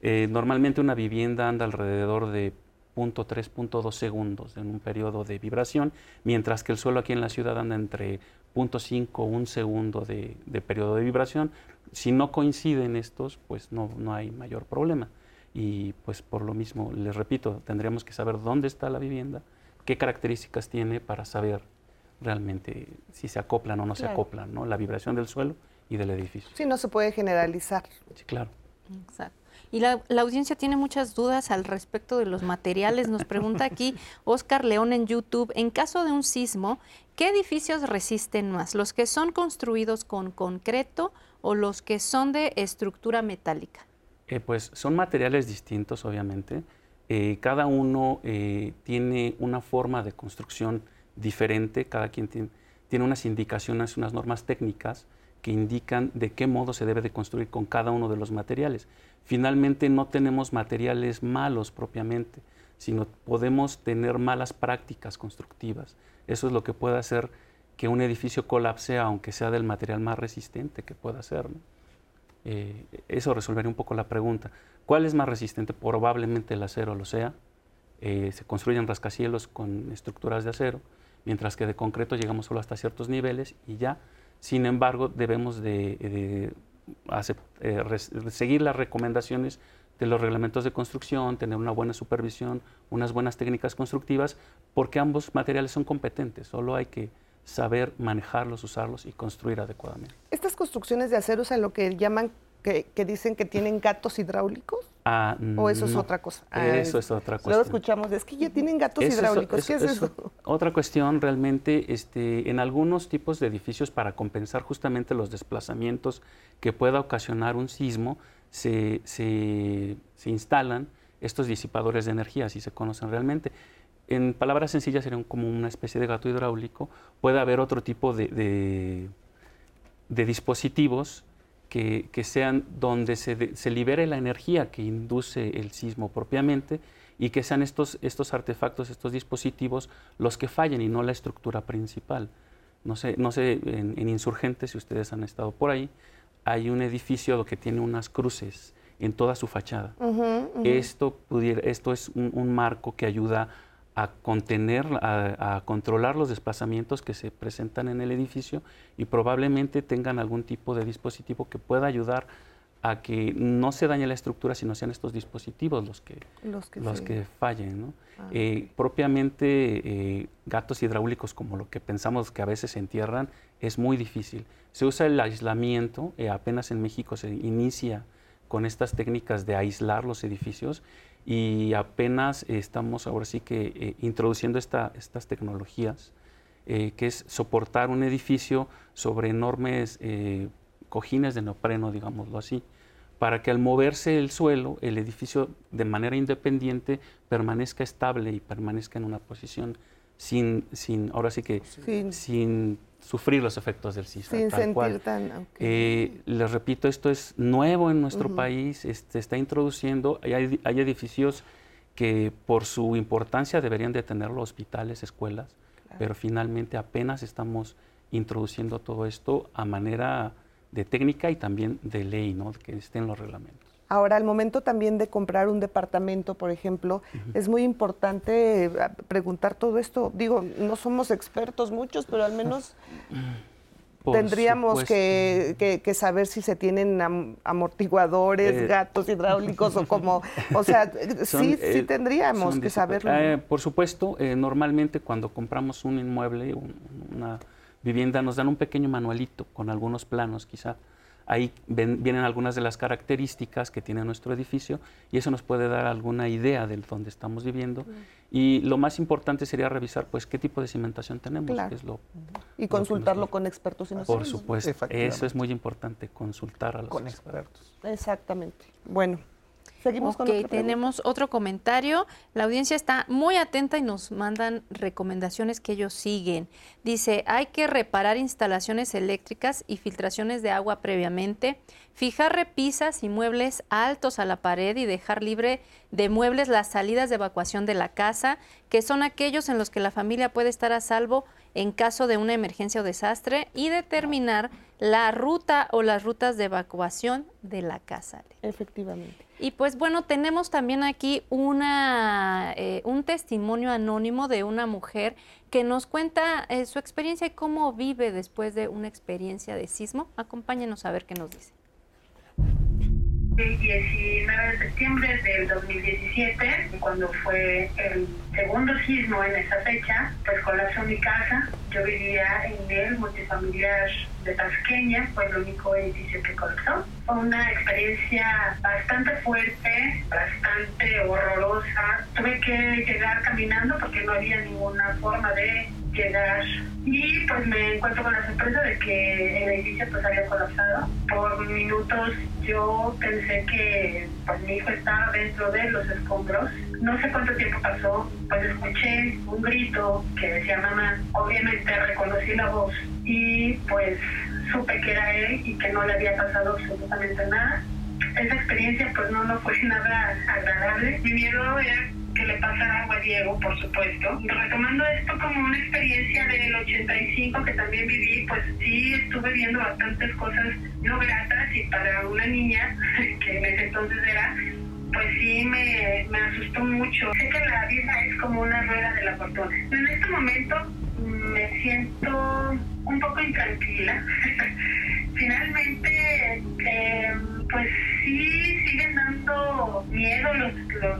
Eh, normalmente una vivienda anda alrededor de 0.3, 0.2 segundos en un periodo de vibración, mientras que el suelo aquí en la ciudad anda entre 0.5 o 1 segundo de, periodo de vibración. Si no coinciden estos, pues no, no hay mayor problema. Y pues por lo mismo, les repito, tendríamos que saber dónde está la vivienda, qué características tiene para saber realmente si se acoplan o no se acoplan, ¿no? La vibración del suelo y del edificio. Sí, no se puede generalizar. Sí, claro. Exacto. Y la, audiencia tiene muchas dudas al respecto de los materiales. Nos pregunta aquí Oscar León en YouTube, en caso de un sismo, ¿qué edificios resisten más? ¿Los que son construidos con concreto o los que son de estructura metálica? Eh, pues son materiales distintos, obviamente. Eh, cada uno eh, tiene una forma de construcción diferente, cada quien tiene, unas indicaciones, unas normas técnicas que indican de qué modo se debe de construir con cada uno de los materiales. Finalmente no tenemos materiales malos propiamente, sino podemos tener malas prácticas constructivas. Eso es lo que puede hacer que un edificio colapse aunque sea del material más resistente que pueda ser. Eh, eso resolvería un poco la pregunta. ¿Cuál es más resistente? Probablemente el acero lo sea. Eh, se construyen rascacielos con estructuras de acero, mientras que de concreto llegamos solo hasta ciertos niveles y ya. Sin embargo, debemos de, eh, seguir las recomendaciones de los reglamentos de construcción, tener una buena supervisión, unas buenas técnicas constructivas, porque ambos materiales son competentes, solo hay que saber manejarlos, usarlos y construir adecuadamente. Estas construcciones de acero es lo que llaman que, dicen que tienen gatos hidráulicos? Ah, ¿O eso es otra cosa? eso es otra cosa. Luego escuchamos, es que ya tienen gatos hidráulicos. ¿Qué es eso? Otra cuestión, realmente, este, en algunos tipos de edificios, para compensar justamente los desplazamientos que pueda ocasionar un sismo, se, se, instalan estos disipadores de energía, si se conocen realmente. En palabras sencillas, serían como una especie de gato hidráulico. Puede haber otro tipo de, de, de dispositivos que, sean donde se, se, libere la energía que induce el sismo propiamente y que sean estos, estos artefactos, estos dispositivos los que fallen y no la estructura principal. No sé, no sé en, Insurgentes, si ustedes han estado por ahí, hay un edificio que tiene unas cruces en toda su fachada. Esto, pudiera, esto es un, un marco que ayuda a contener, a, controlar los desplazamientos que se presentan en el edificio y probablemente tengan algún tipo de dispositivo que pueda ayudar a que no se dañe la estructura, sino sean estos dispositivos los que, los que, fallen. Ah, eh, propiamente eh, gatos hidráulicos, como lo que pensamos que a veces se entierran, es muy difícil. Se usa el aislamiento, eh, apenas en México se inicia con estas técnicas de aislar los edificios y apenas estamos ahora sí que eh, introduciendo esta, estas tecnologías, eh, que es soportar un edificio sobre enormes eh, cojines de neopreno, digámoslo así, para que al moverse el suelo, el edificio de manera independiente permanezca estable y permanezca en una posición sin, sin ahora sí que, sin sufrir los efectos del sismo. Sin sentir tan... Eh, les repito, esto es nuevo en nuestro país, se este, está introduciendo, hay, hay, edificios que por su importancia deberían de tenerlo, hospitales, escuelas, pero finalmente apenas estamos introduciendo todo esto a manera de técnica y también de ley, ¿no? que estén los reglamentos. Ahora, al momento también de comprar un departamento, por ejemplo, es muy importante eh, preguntar todo esto. Digo, no somos expertos muchos, pero al menos tendríamos que, saber si se tienen amortiguadores, eh, gatos hidráulicos o como, o sea, sí, sí eh, tendríamos que saberlo. por supuesto, normalmente cuando compramos un inmueble, una vivienda, nos dan un pequeño manualito con algunos planos quizá ahí vienen algunas de las características que tiene nuestro edificio y eso nos puede dar alguna idea de dónde estamos viviendo. Y lo más importante sería revisar pues qué tipo de cimentación tenemos. es lo, y consultarlo con expertos y Por supuesto, eso es muy importante, consultar a los con expertos. Exactamente. Bueno, Seguimos con tenemos otro comentario. La audiencia está muy atenta y nos mandan recomendaciones que ellos siguen. Dice, hay que reparar instalaciones eléctricas y filtraciones de agua previamente, fijar repisas y muebles altos a la pared y dejar libre de muebles las salidas de evacuación de la casa, que son aquellos en los que la familia puede estar a salvo en caso de una emergencia o desastre y determinar la ruta o las rutas de evacuación de la casa. Efectivamente. Y pues bueno, tenemos también aquí una, eh, un testimonio anónimo de una mujer que nos cuenta eh, su experiencia y cómo vive después de una experiencia de sismo. Acompáñenos a ver qué nos dice. El 19 de septiembre del 2017, cuando fue el segundo sismo en esa fecha, pues colapsó mi casa. Yo vivía en el multifamiliar de Tasqueña, fue el único edificio que colapsó. Fue una experiencia bastante fuerte, bastante horrorosa. Tuve que llegar caminando porque no había ninguna forma de llegar y pues me encuentro con la sorpresa de que el edificio pues había colapsado. Por minutos yo pensé que pues mi hijo estaba dentro de los escombros. No sé cuánto tiempo pasó, pues escuché un grito que decía mamá. Obviamente reconocí la voz y pues supe que era él y que no le había pasado absolutamente nada. Esa experiencia pues no, no fue nada agradable. Mi miedo era le pasara algo a Diego, por supuesto. Retomando esto como una experiencia del 85 que también viví, pues sí estuve viendo bastantes cosas no gratas y para una niña, que en ese entonces era, pues sí me, me asustó mucho. Sé que la vida es como una rueda de la fortuna. En este momento me siento un poco intranquila. Finalmente, eh, pues sí siguen dando miedo los, los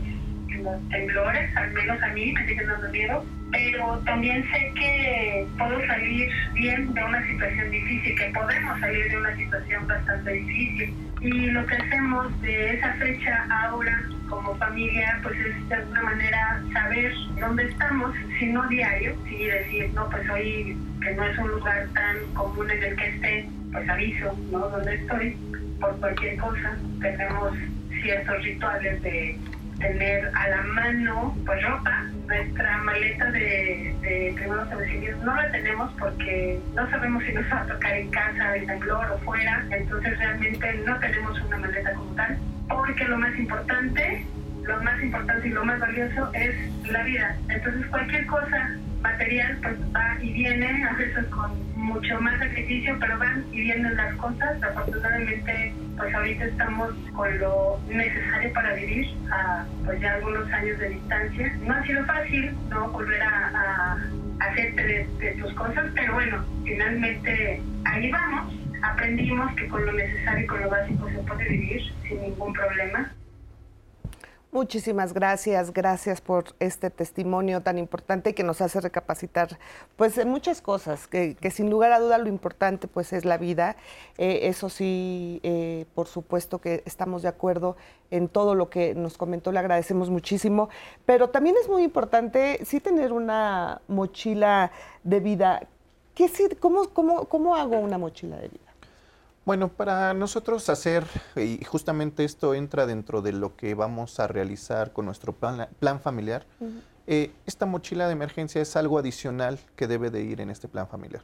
temblores, al menos a mí me siguen dando miedo, pero también sé que puedo salir bien de una situación difícil, que podemos salir de una situación bastante difícil. Y lo que hacemos de esa fecha ahora como familia, pues es de alguna manera saber dónde estamos, si no diario, si decir, no, pues hoy que no es un lugar tan común en el que esté, pues aviso, ¿no? Dónde estoy, por cualquier cosa. Tenemos ciertos rituales de tener a la mano pues ropa. Nuestra maleta de, de primeros auxilios no la tenemos porque no sabemos si nos va a tocar en casa, en temblor o fuera. Entonces realmente no tenemos una maleta como tal. Porque lo más importante, lo más importante y lo más valioso es la vida. Entonces cualquier cosa material pues va y viene, a veces con mucho más sacrificio, pero van y vienen las cosas. Afortunadamente, pues ahorita estamos con lo necesario para vivir a pues ya algunos años de distancia. No ha sido fácil, ¿no? Volver a, a hacerte de, de tus cosas, pero bueno, finalmente ahí vamos. Aprendimos que con lo necesario y con lo básico se puede vivir sin ningún problema. Muchísimas gracias, gracias por este testimonio tan importante que nos hace recapacitar pues en muchas cosas, que, sin lugar a duda lo importante pues es la vida, eh, eso sí, eh, por supuesto que estamos de acuerdo en todo lo que nos comentó, le agradecemos muchísimo, pero también es muy importante sí tener una mochila de vida. ¿Qué, cómo, cómo, ¿Cómo hago una mochila de vida? Bueno, para nosotros hacer, y justamente esto entra dentro de lo que vamos a realizar con nuestro plan, plan familiar, eh, esta mochila de emergencia es algo adicional que debe de ir en este plan familiar.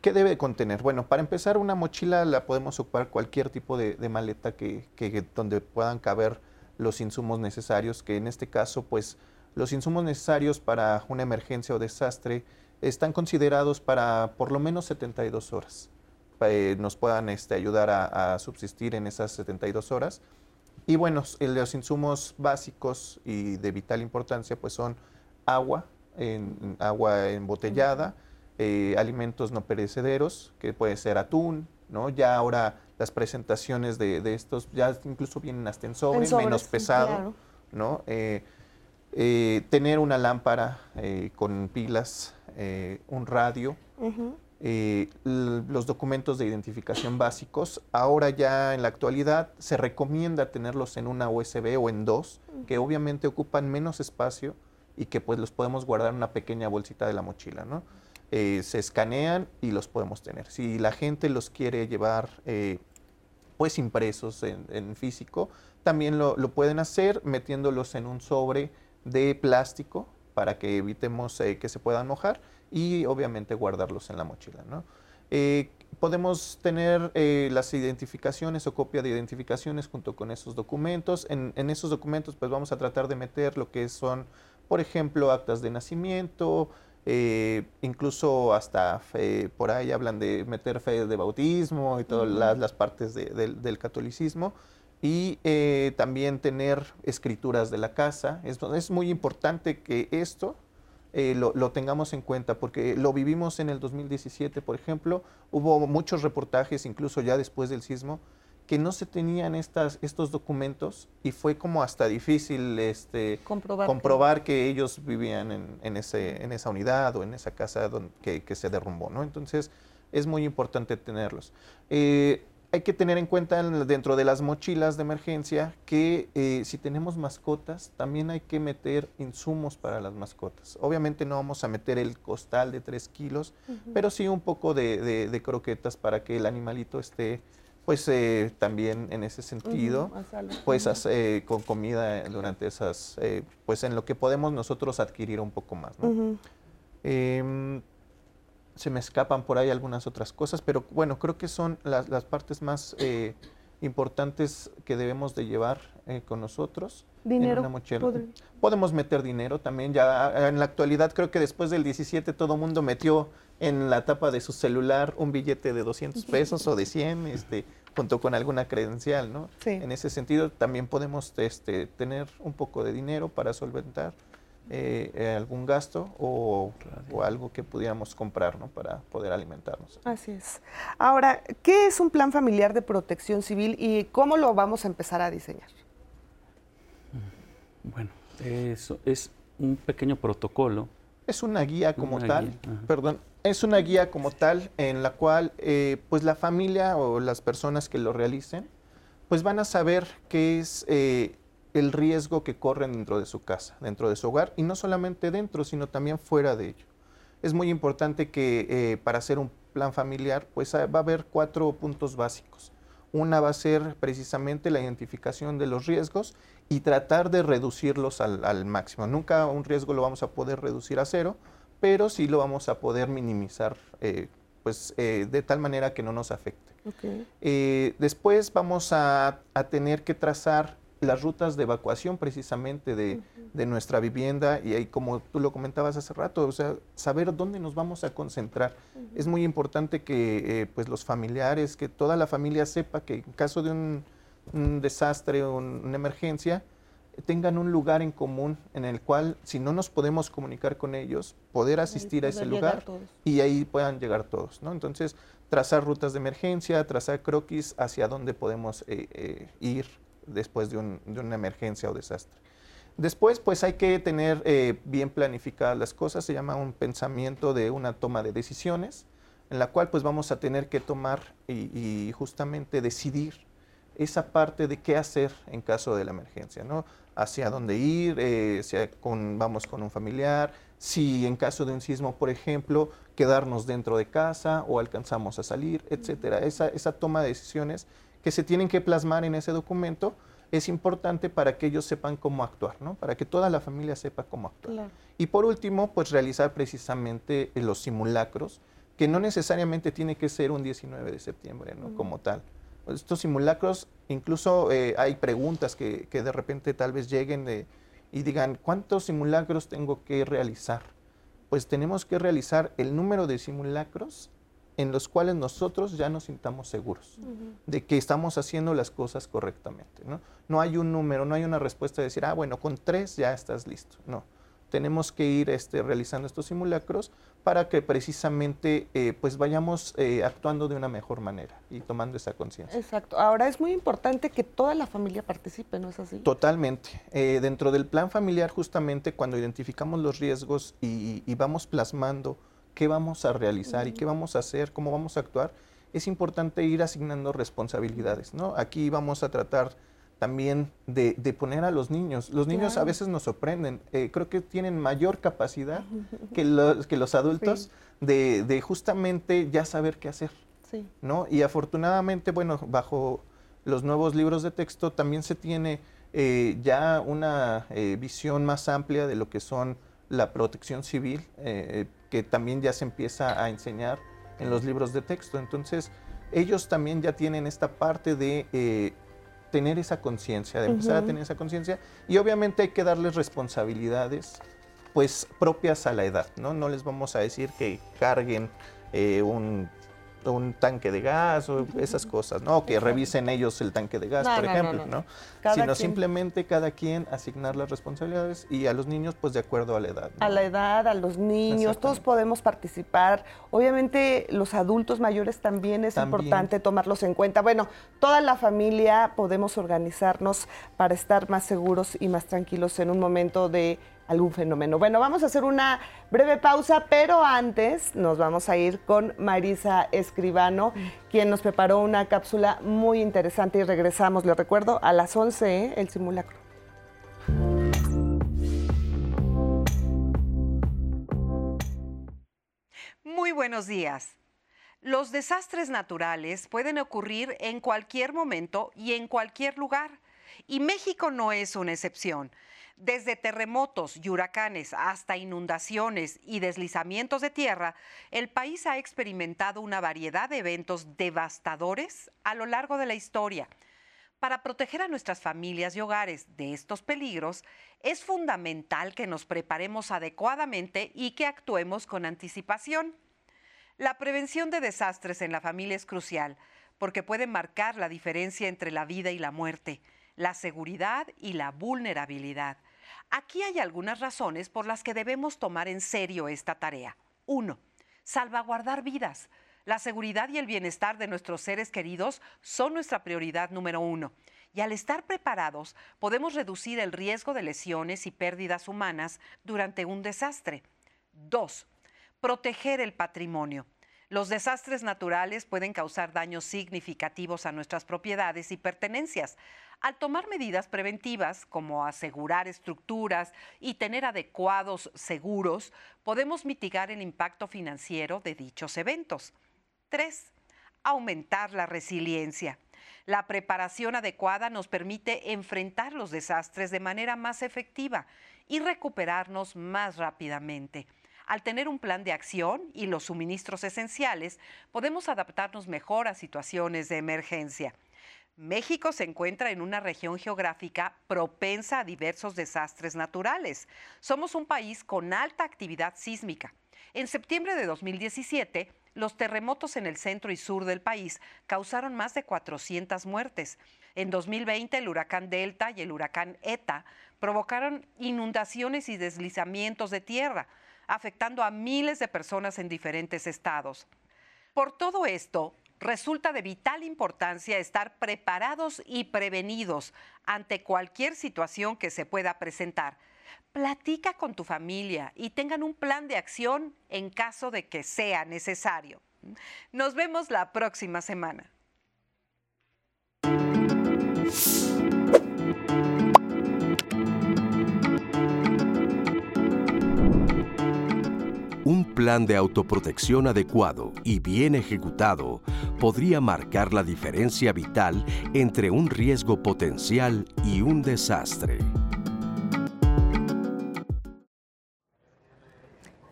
¿Qué debe contener? Bueno, para empezar, una mochila la podemos ocupar cualquier tipo de, maleta que, que, donde puedan caber los insumos necesarios, que en este caso, pues, los insumos necesarios para una emergencia o desastre están considerados para por lo menos 72 horas. Eh, nos puedan este, ayudar a, subsistir en esas 72 horas. Y bueno, los insumos básicos y de vital importancia pues son agua, en, agua embotellada, eh, alimentos no perecederos, que puede ser atún, ¿no? Ya ahora las presentaciones de, estos ya incluso vienen hasta en sobre, menos pesado, ¿no? Eh, tener una lámpara con pilas, un radio, eh, los documentos de identificación básicos. Ahora ya en la actualidad se recomienda tenerlos en una USB o en dos, que obviamente ocupan menos espacio y que pues los podemos guardar en una pequeña bolsita de la mochila, ¿no? Eh, se escanean y los podemos tener. Si la gente los quiere llevar eh, pues impresos en, físico, también lo, lo, pueden hacer metiéndolos en un sobre de plástico para que evitemos que se puedan mojar y obviamente guardarlos en la mochila. ¿no? Eh, podemos tener eh, las identificaciones o copia de identificaciones junto con esos documentos. En, esos documentos pues vamos a tratar de meter lo que son, por ejemplo, actas de nacimiento, eh, incluso hasta por ahí hablan de meter fe de bautismo y todas las, partes del catolicismo. Y también tener escrituras de la casa. es muy importante que esto eh, lo, tengamos en cuenta, porque lo vivimos en el 2017, por ejemplo, hubo muchos reportajes, incluso ya después del sismo, que no se tenían estas, estos documentos y fue como hasta difícil este, comprobar, que... ellos vivían en, en, ese, en esa unidad o en esa casa donde, que, que, se derrumbó. ¿no? Entonces, es muy importante tenerlos. Eh, hay que tener en cuenta dentro de las mochilas de emergencia que eh, si tenemos mascotas, también hay que meter insumos para las mascotas. Obviamente no vamos a meter el costal de 3 kilos, pero sí un poco de, croquetas para que el animalito esté pues eh, también en ese sentido, pues eh, con comida durante esas, pues en lo que podemos nosotros adquirir un poco más. ¿no? Se me escapan por ahí algunas otras cosas, pero bueno, creo que son las, partes más eh, importantes que debemos de llevar eh, con nosotros. Dinero. En una mochila. Podemos meter dinero también. Ya en la actualidad creo que después del 17 todo mundo metió en la tapa de su celular un billete de 200 pesos o de 100, este, junto con alguna credencial, ¿no? En ese sentido también podemos este, tener un poco de dinero para solventar eh, eh, algún gasto o, algo que pudiéramos comprar ¿no? para poder alimentarnos. Así es. Ahora, ¿qué es un plan familiar de protección civil y cómo lo vamos a empezar a diseñar? Bueno, eso es un pequeño protocolo. Es una guía como tal, perdón, es una guía como tal en la cual eh, pues la familia o las personas que lo realicen pues van a saber qué es el riesgo que corren dentro de su casa, dentro de su hogar, y no solamente dentro, sino también fuera de ello. Es muy importante que eh, para hacer un plan familiar, pues ah, va a haber cuatro puntos básicos. Una va a ser precisamente la identificación de los riesgos y tratar de reducirlos al, máximo. Nunca un riesgo lo vamos a poder reducir a cero, pero sí lo vamos a poder minimizar eh, pues, eh, de tal manera que no nos afecte. después vamos a, a tener que trazar las rutas de evacuación precisamente de, nuestra vivienda y ahí como tú lo comentabas hace rato, o sea, saber dónde nos vamos a concentrar. Es muy importante que eh, pues los familiares, que toda la familia sepa que en caso de un, desastre o una emergencia, tengan un lugar en común en el cual, si no nos podemos comunicar con ellos, poder asistir a ese lugar y ahí puedan llegar todos, ¿no? Entonces, trazar rutas de emergencia, trazar croquis hacia dónde podemos eh, eh, ir después de, una emergencia o desastre. Después, pues hay que tener eh, bien planificadas las cosas, se llama un pensamiento de una toma de decisiones, en la cual pues vamos a tener que tomar y, justamente decidir esa parte de qué hacer en caso de la emergencia, ¿no? Hacia dónde ir, eh, si con, vamos con un familiar, si en caso de un sismo, por ejemplo, quedarnos dentro de casa o alcanzamos a salir, etcétera. Esa, esa toma de decisiones que se tienen que plasmar en ese documento es importante para que ellos sepan cómo actuar, ¿no? Para que toda la familia sepa cómo actuar. Y por último, pues realizar precisamente los simulacros, que no necesariamente tiene que ser un 19 de septiembre, ¿no? Como tal. Estos simulacros, incluso eh, hay preguntas que, que, de repente tal vez lleguen de, y digan, ¿cuántos simulacros tengo que realizar? Pues tenemos que realizar el número de simulacros en los cuales nosotros ya nos sintamos seguros de que estamos haciendo las cosas correctamente. ¿no? no hay un número, no hay una respuesta de decir, ah, bueno, con tres ya estás listo. No, tenemos que ir este, realizando estos simulacros para que precisamente eh, pues vayamos eh, actuando de una mejor manera y tomando esa conciencia. Exacto. Ahora es muy importante que toda la familia participe, ¿no es así? Totalmente. Eh, dentro del plan familiar justamente cuando identificamos los riesgos y, y vamos plasmando qué vamos a realizar y qué vamos a hacer, cómo vamos a actuar, es importante ir asignando responsabilidades, ¿no? Aquí vamos a tratar también de, poner a los niños. Los niños a veces nos sorprenden. Eh, creo que tienen mayor capacidad que los, que los adultos de, justamente ya saber qué hacer. ¿no? Y afortunadamente, bueno, bajo los nuevos libros de texto también se tiene eh, ya una eh, visión más amplia de lo que son la protección civil, que también ya se empieza a enseñar en los libros de texto. Entonces, ellos también ya tienen esta parte de eh, tener esa conciencia, de empezar a tener esa conciencia. Y obviamente hay que darles responsabilidades pues propias a la edad, ¿no? No les vamos a decir que carguen eh, un un tanque de gas o esas cosas, ¿no? Que revisen ellos el tanque de gas, por ejemplo, ¿no? Sino simplemente cada quien asignar las responsabilidades y a los niños, pues de acuerdo a la edad. A la edad, a los niños, todos podemos participar. Obviamente los adultos mayores también es importante tomarlos en cuenta. Bueno, toda la familia podemos organizarnos para estar más seguros y más tranquilos en un momento de algún fenómeno. Bueno, vamos a hacer una breve pausa, pero antes nos vamos a ir con Marisa Escribano, quien nos preparó una cápsula muy interesante y regresamos, le recuerdo, a las 11, ¿eh? el simulacro. Muy buenos días. Los desastres naturales pueden ocurrir en cualquier momento y en cualquier lugar, y México no es una excepción. Desde terremotos y huracanes hasta inundaciones y deslizamientos de tierra, el país ha experimentado una variedad de eventos devastadores a lo largo de la historia. Para proteger a nuestras familias y hogares de estos peligros, es fundamental que nos preparemos adecuadamente y que actuemos con anticipación. La prevención de desastres en la familia es crucial porque puede marcar la diferencia entre la vida y la muerte la seguridad y la vulnerabilidad. Aquí hay algunas razones por las que debemos tomar en serio esta tarea. Uno, salvaguardar vidas. La seguridad y el bienestar de nuestros seres queridos son nuestra prioridad número uno. Y al estar preparados, podemos reducir el riesgo de lesiones y pérdidas humanas durante un desastre. Dos, proteger el patrimonio. Los desastres naturales pueden causar daños significativos a nuestras propiedades y pertenencias. Al tomar medidas preventivas como asegurar estructuras y tener adecuados seguros, podemos mitigar el impacto financiero de dichos eventos. 3. Aumentar la resiliencia. La preparación adecuada nos permite enfrentar los desastres de manera más efectiva y recuperarnos más rápidamente. Al tener un plan de acción y los suministros esenciales, podemos adaptarnos mejor a situaciones de emergencia. México se encuentra en una región geográfica propensa a diversos desastres naturales. Somos un país con alta actividad sísmica. En septiembre de 2017, los terremotos en el centro y sur del país causaron más de 400 muertes. En 2020, el huracán Delta y el huracán ETA provocaron inundaciones y deslizamientos de tierra, afectando a miles de personas en diferentes estados. Por todo esto, resulta de vital importancia estar preparados y prevenidos ante cualquier situación que se pueda presentar. Platica con tu familia y tengan un plan de acción en caso de que sea necesario. Nos vemos la próxima semana. Plan de autoprotección adecuado y bien ejecutado podría marcar la diferencia vital entre un riesgo potencial y un desastre.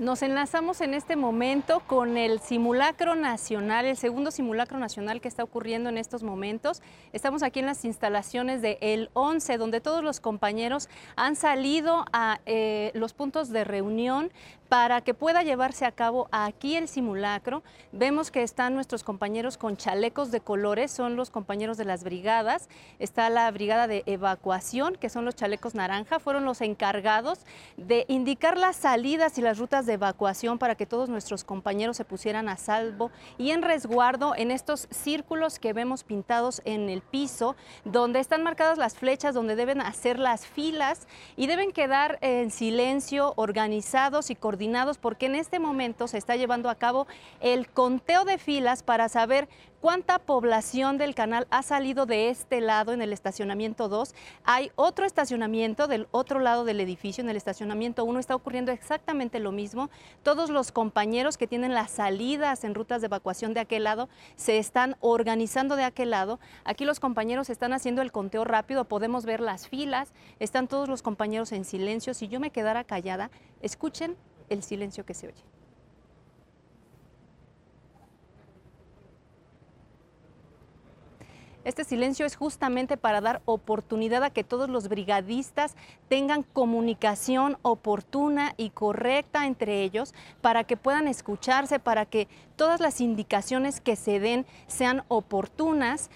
Nos enlazamos en este momento con el simulacro nacional, el segundo simulacro nacional que está ocurriendo en estos momentos. Estamos aquí en las instalaciones de El 11, donde todos los compañeros han salido a eh, los puntos de reunión para que pueda llevarse a cabo aquí el simulacro. Vemos que están nuestros compañeros con chalecos de colores, son los compañeros de las brigadas. Está la brigada de evacuación, que son los chalecos naranja, fueron los encargados de indicar las salidas y las rutas de evacuación para que todos nuestros compañeros se pusieran a salvo y en resguardo en estos círculos que vemos pintados en el piso, donde están marcadas las flechas, donde deben hacer las filas y deben quedar en silencio, organizados y coordinados, porque en este momento se está llevando a cabo el conteo de filas para saber cuánta población del canal ha salido de este lado en el estacionamiento 2. Hay otro estacionamiento del otro lado del edificio, en el estacionamiento 1 está ocurriendo exactamente lo mismo. Todos los compañeros que tienen las salidas en rutas de evacuación de aquel lado se están organizando de aquel lado. Aquí los compañeros están haciendo el conteo rápido, podemos ver las filas, están todos los compañeros en silencio. Si yo me quedara callada, escuchen el silencio que se oye. Este silencio es justamente para dar oportunidad a que todos los brigadistas tengan comunicación oportuna y correcta entre ellos para que puedan escucharse, para que todas las indicaciones que se den sean oportunas.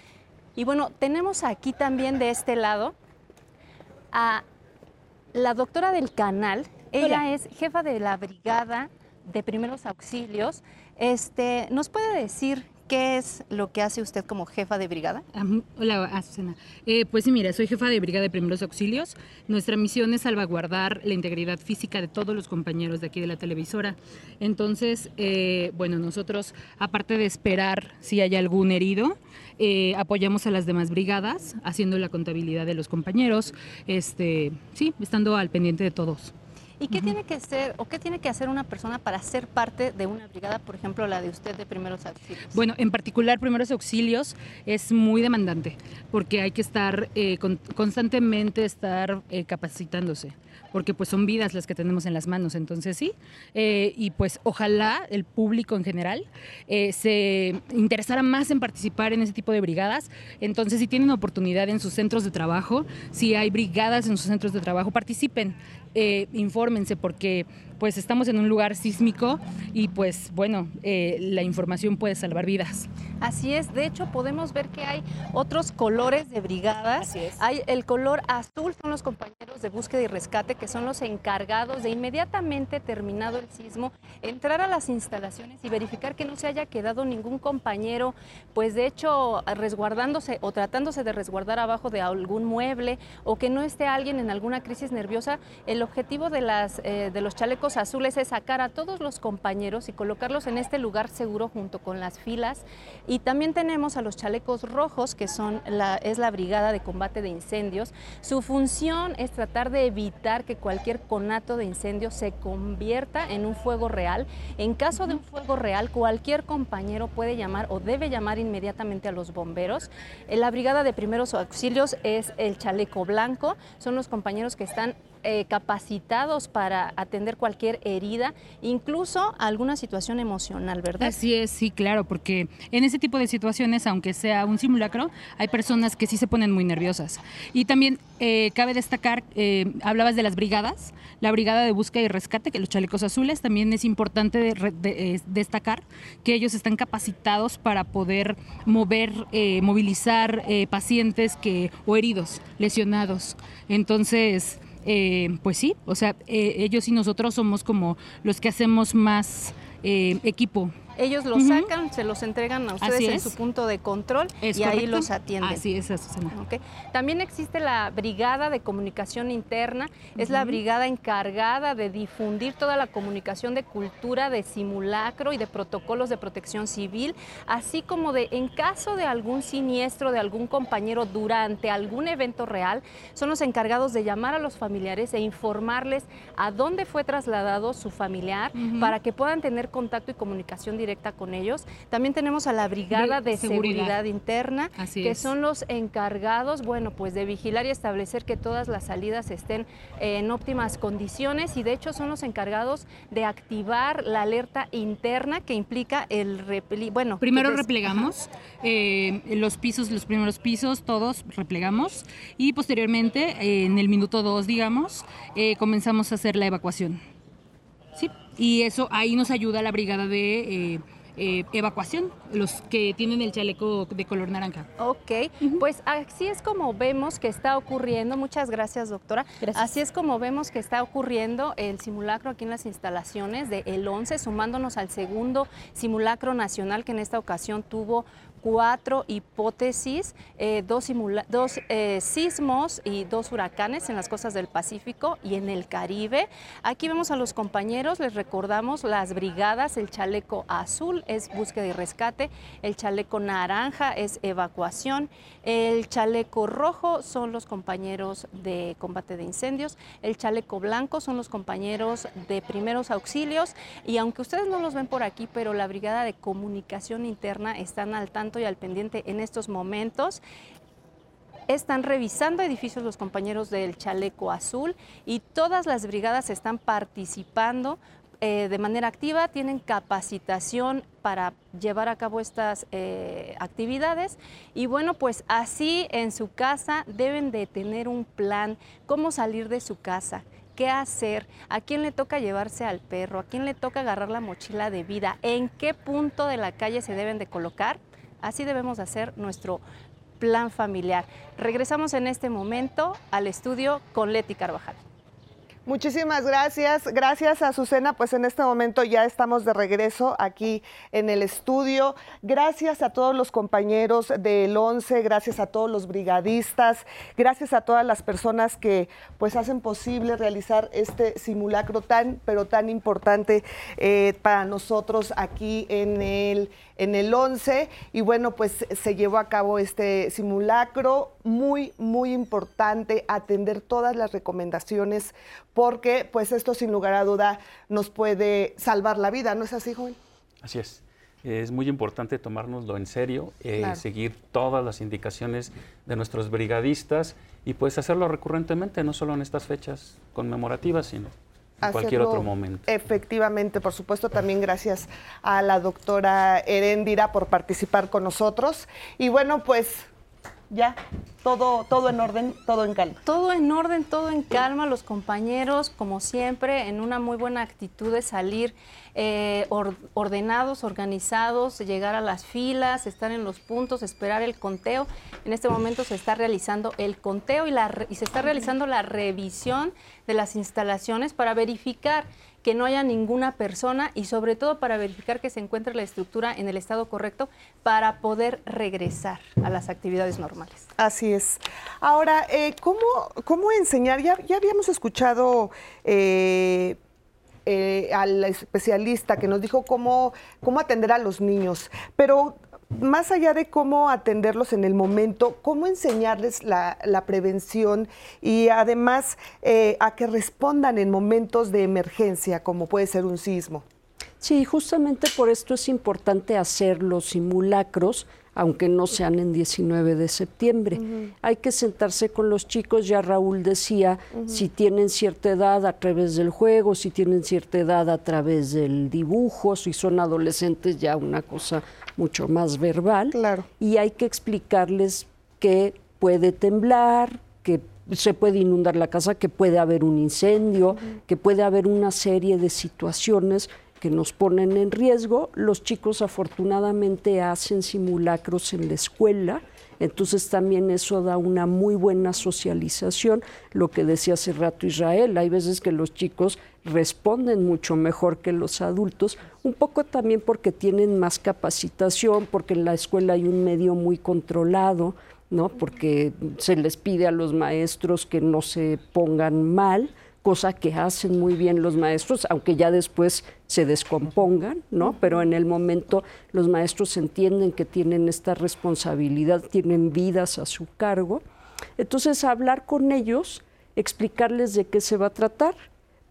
Y bueno, tenemos aquí también de este lado a la doctora del canal. Ella es jefa de la brigada de primeros auxilios. Este, ¿Nos puede decir ¿Qué es lo que hace usted como jefa de brigada? Hola, Azucena. Eh, pues sí, mira, soy jefa de brigada de primeros auxilios. Nuestra misión es salvaguardar la integridad física de todos los compañeros de aquí de la televisora. Entonces, eh, bueno, nosotros, aparte de esperar si hay algún herido, eh, apoyamos a las demás brigadas haciendo la contabilidad de los compañeros, este, sí, estando al pendiente de todos. ¿Y qué tiene que ser o qué tiene que hacer una persona para ser parte de una brigada, por ejemplo, la de usted de primeros auxilios? Bueno, en particular primeros auxilios es muy demandante porque hay que estar eh, constantemente estar eh, capacitándose porque pues son vidas las que tenemos en las manos, entonces sí, eh, y pues ojalá el público en general se interesara más en participar en ese tipo de brigadas, entonces si tienen oportunidad en sus centros de trabajo, si hay brigadas en sus centros de trabajo, participen, eh, infórmense porque pues estamos en un lugar sísmico y pues bueno, eh, la información puede salvar vidas. Así es, de hecho podemos ver que hay otros colores de brigadas. Así es. Hay el color azul, son los compañeros de búsqueda y rescate que son los encargados de inmediatamente terminado el sismo, entrar a las instalaciones y verificar que no se haya quedado ningún compañero, pues de hecho resguardándose o tratándose de resguardar abajo de algún mueble o que no esté alguien en alguna crisis nerviosa. El objetivo de, las, eh, de los chalecos azules es sacar a todos los compañeros y colocarlos en este lugar seguro junto con las filas. Y también tenemos a los chalecos rojos, que son la, es la Brigada de Combate de Incendios. Su función es tratar de evitar que cualquier conato de incendio se convierta en un fuego real. En caso de un fuego real, cualquier compañero puede llamar o debe llamar inmediatamente a los bomberos. La Brigada de Primeros Auxilios es el chaleco blanco, son los compañeros que están eh, capacitados para atender cualquier herida, incluso alguna situación emocional, ¿verdad? Así es, sí, claro, porque en ese tipo de situaciones, aunque sea un simulacro, hay personas que sí se ponen muy nerviosas. Y también eh, cabe destacar, eh, hablabas de las brigadas, la brigada de búsqueda y rescate, que los chalecos azules, también es importante destacar que ellos están capacitados para poder mover, movilizar pacientes que, o heridos, lesionados. Entonces, eh, pues sí, o sea, eh, ellos y nosotros somos como los que hacemos más eh, equipo ellos los sacan, se los entregan a ustedes en su punto de control y ahí los atienden. Así es, Azucena. Okay. También existe la Brigada de Comunicación Interna, es la brigada encargada de difundir toda la comunicación de cultura, de simulacro y de protocolos de protección civil, así como de en caso de algún siniestro de algún compañero durante algún evento real, son los encargados de llamar a los familiares e informarles a dónde fue trasladado su familiar para que puedan tener contacto y comunicación directa directa con ellos. También tenemos a la Brigada de, Seguridad. Interna, que son los encargados, bueno, pues de vigilar y establecer que todas las salidas estén en óptimas condiciones y de hecho son los encargados de activar la alerta interna que implica el bueno. Primero replegamos eh, los pisos, los primeros pisos, todos replegamos y posteriormente, eh, en el minuto dos, digamos, eh, comenzamos a hacer la evacuación. Sí, y eso ahí nos ayuda la brigada de, eh, eh, evacuación, los que tienen el chaleco de color naranja. Ok, pues así es como vemos que está ocurriendo, muchas gracias doctora, así es como vemos que está ocurriendo el simulacro aquí en las instalaciones de El 11, sumándonos al segundo simulacro nacional que en esta ocasión tuvo cuatro hipótesis, eh, dos, dos eh, sismos y dos huracanes en las costas del Pacífico y en el Caribe. Aquí vemos a los compañeros, les recordamos las brigadas, el chaleco azul es búsqueda y rescate, el chaleco naranja es evacuación, el chaleco rojo son los compañeros de combate de incendios, el chaleco blanco son los compañeros de primeros auxilios y aunque ustedes no los ven por aquí, pero la brigada de comunicación interna están al tanto y al pendiente en estos momentos. Están revisando edificios los compañeros del chaleco azul y todas las brigadas están participando eh, de manera activa, tienen capacitación para llevar a cabo estas eh, actividades. Y bueno, pues así en su casa deben de tener un plan, cómo salir de su casa, qué hacer, a quién le toca llevarse al perro, a quién le toca agarrar la mochila de vida, en qué punto de la calle se deben de colocar Así debemos hacer nuestro plan familiar. Regresamos en este momento al estudio con Leti Carvajal. Muchísimas gracias. Gracias a Azucena, pues en este momento ya estamos de regreso aquí en el estudio. Gracias a todos los compañeros del 11, gracias a todos los brigadistas, gracias a todas las personas que pues hacen posible realizar este simulacro tan, pero tan importante eh, para nosotros aquí en el en el 11 y bueno, pues se llevó a cabo este simulacro muy, muy importante atender todas las recomendaciones porque pues esto sin lugar a duda nos puede salvar la vida, ¿no es así, joven? Así es. Es muy importante tomárnoslo en serio, eh, seguir todas las indicaciones de nuestros brigadistas y pues hacerlo recurrentemente, no solo en estas fechas conmemorativas, sino en cualquier otro momento. Efectivamente, por supuesto, también gracias a la doctora Herendira por participar con nosotros. Y bueno, pues ya, todo, todo en orden, todo en calma. Todo en orden, todo en calma, los compañeros, como siempre, en una muy buena actitud de salir eh, ordenados, organizados, llegar a las filas, estar en los puntos, esperar el conteo. En este momento se está realizando el conteo y, la, y se está realizando la revisión de las instalaciones para verificar que no haya ninguna persona y sobre todo para verificar que se encuentre la estructura en el estado correcto para poder regresar a las actividades normales. Así es. Ahora, eh, ¿cómo, ¿cómo, enseñar? Ya, habíamos escuchado eh, eh, al especialista que nos dijo cómo, cómo atender a los niños, pero más allá de cómo atenderlos en el momento, cómo enseñarles la, prevención y además eh, a que respondan en momentos de emergencia, como puede ser un sismo. Sí, justamente por esto es importante hacer los simulacros, aunque no sean en 19 de septiembre. Hay que sentarse con los chicos, ya Raúl decía, si tienen cierta edad a través del juego, si tienen cierta edad a través del dibujo, si son adolescentes ya una cosa mucho más verbal. Claro. Y hay que explicarles que puede temblar, que se puede inundar la casa, que puede haber un incendio, que puede haber una serie de situaciones que nos ponen en riesgo. Los chicos afortunadamente hacen simulacros en la escuela, entonces también eso da una muy buena socialización. Lo que decía hace rato Israel, hay veces que los chicos responden mucho mejor que los adultos, un poco también porque tienen más capacitación, porque en la escuela hay un medio muy controlado, ¿no? porque se les pide a los maestros que no se pongan mal, cosa que hacen muy bien los maestros, aunque ya después se descompongan, ¿no? Pero en el momento los maestros entienden que tienen esta responsabilidad, tienen vidas a su cargo. Entonces, hablar con ellos, explicarles de qué se va a tratar,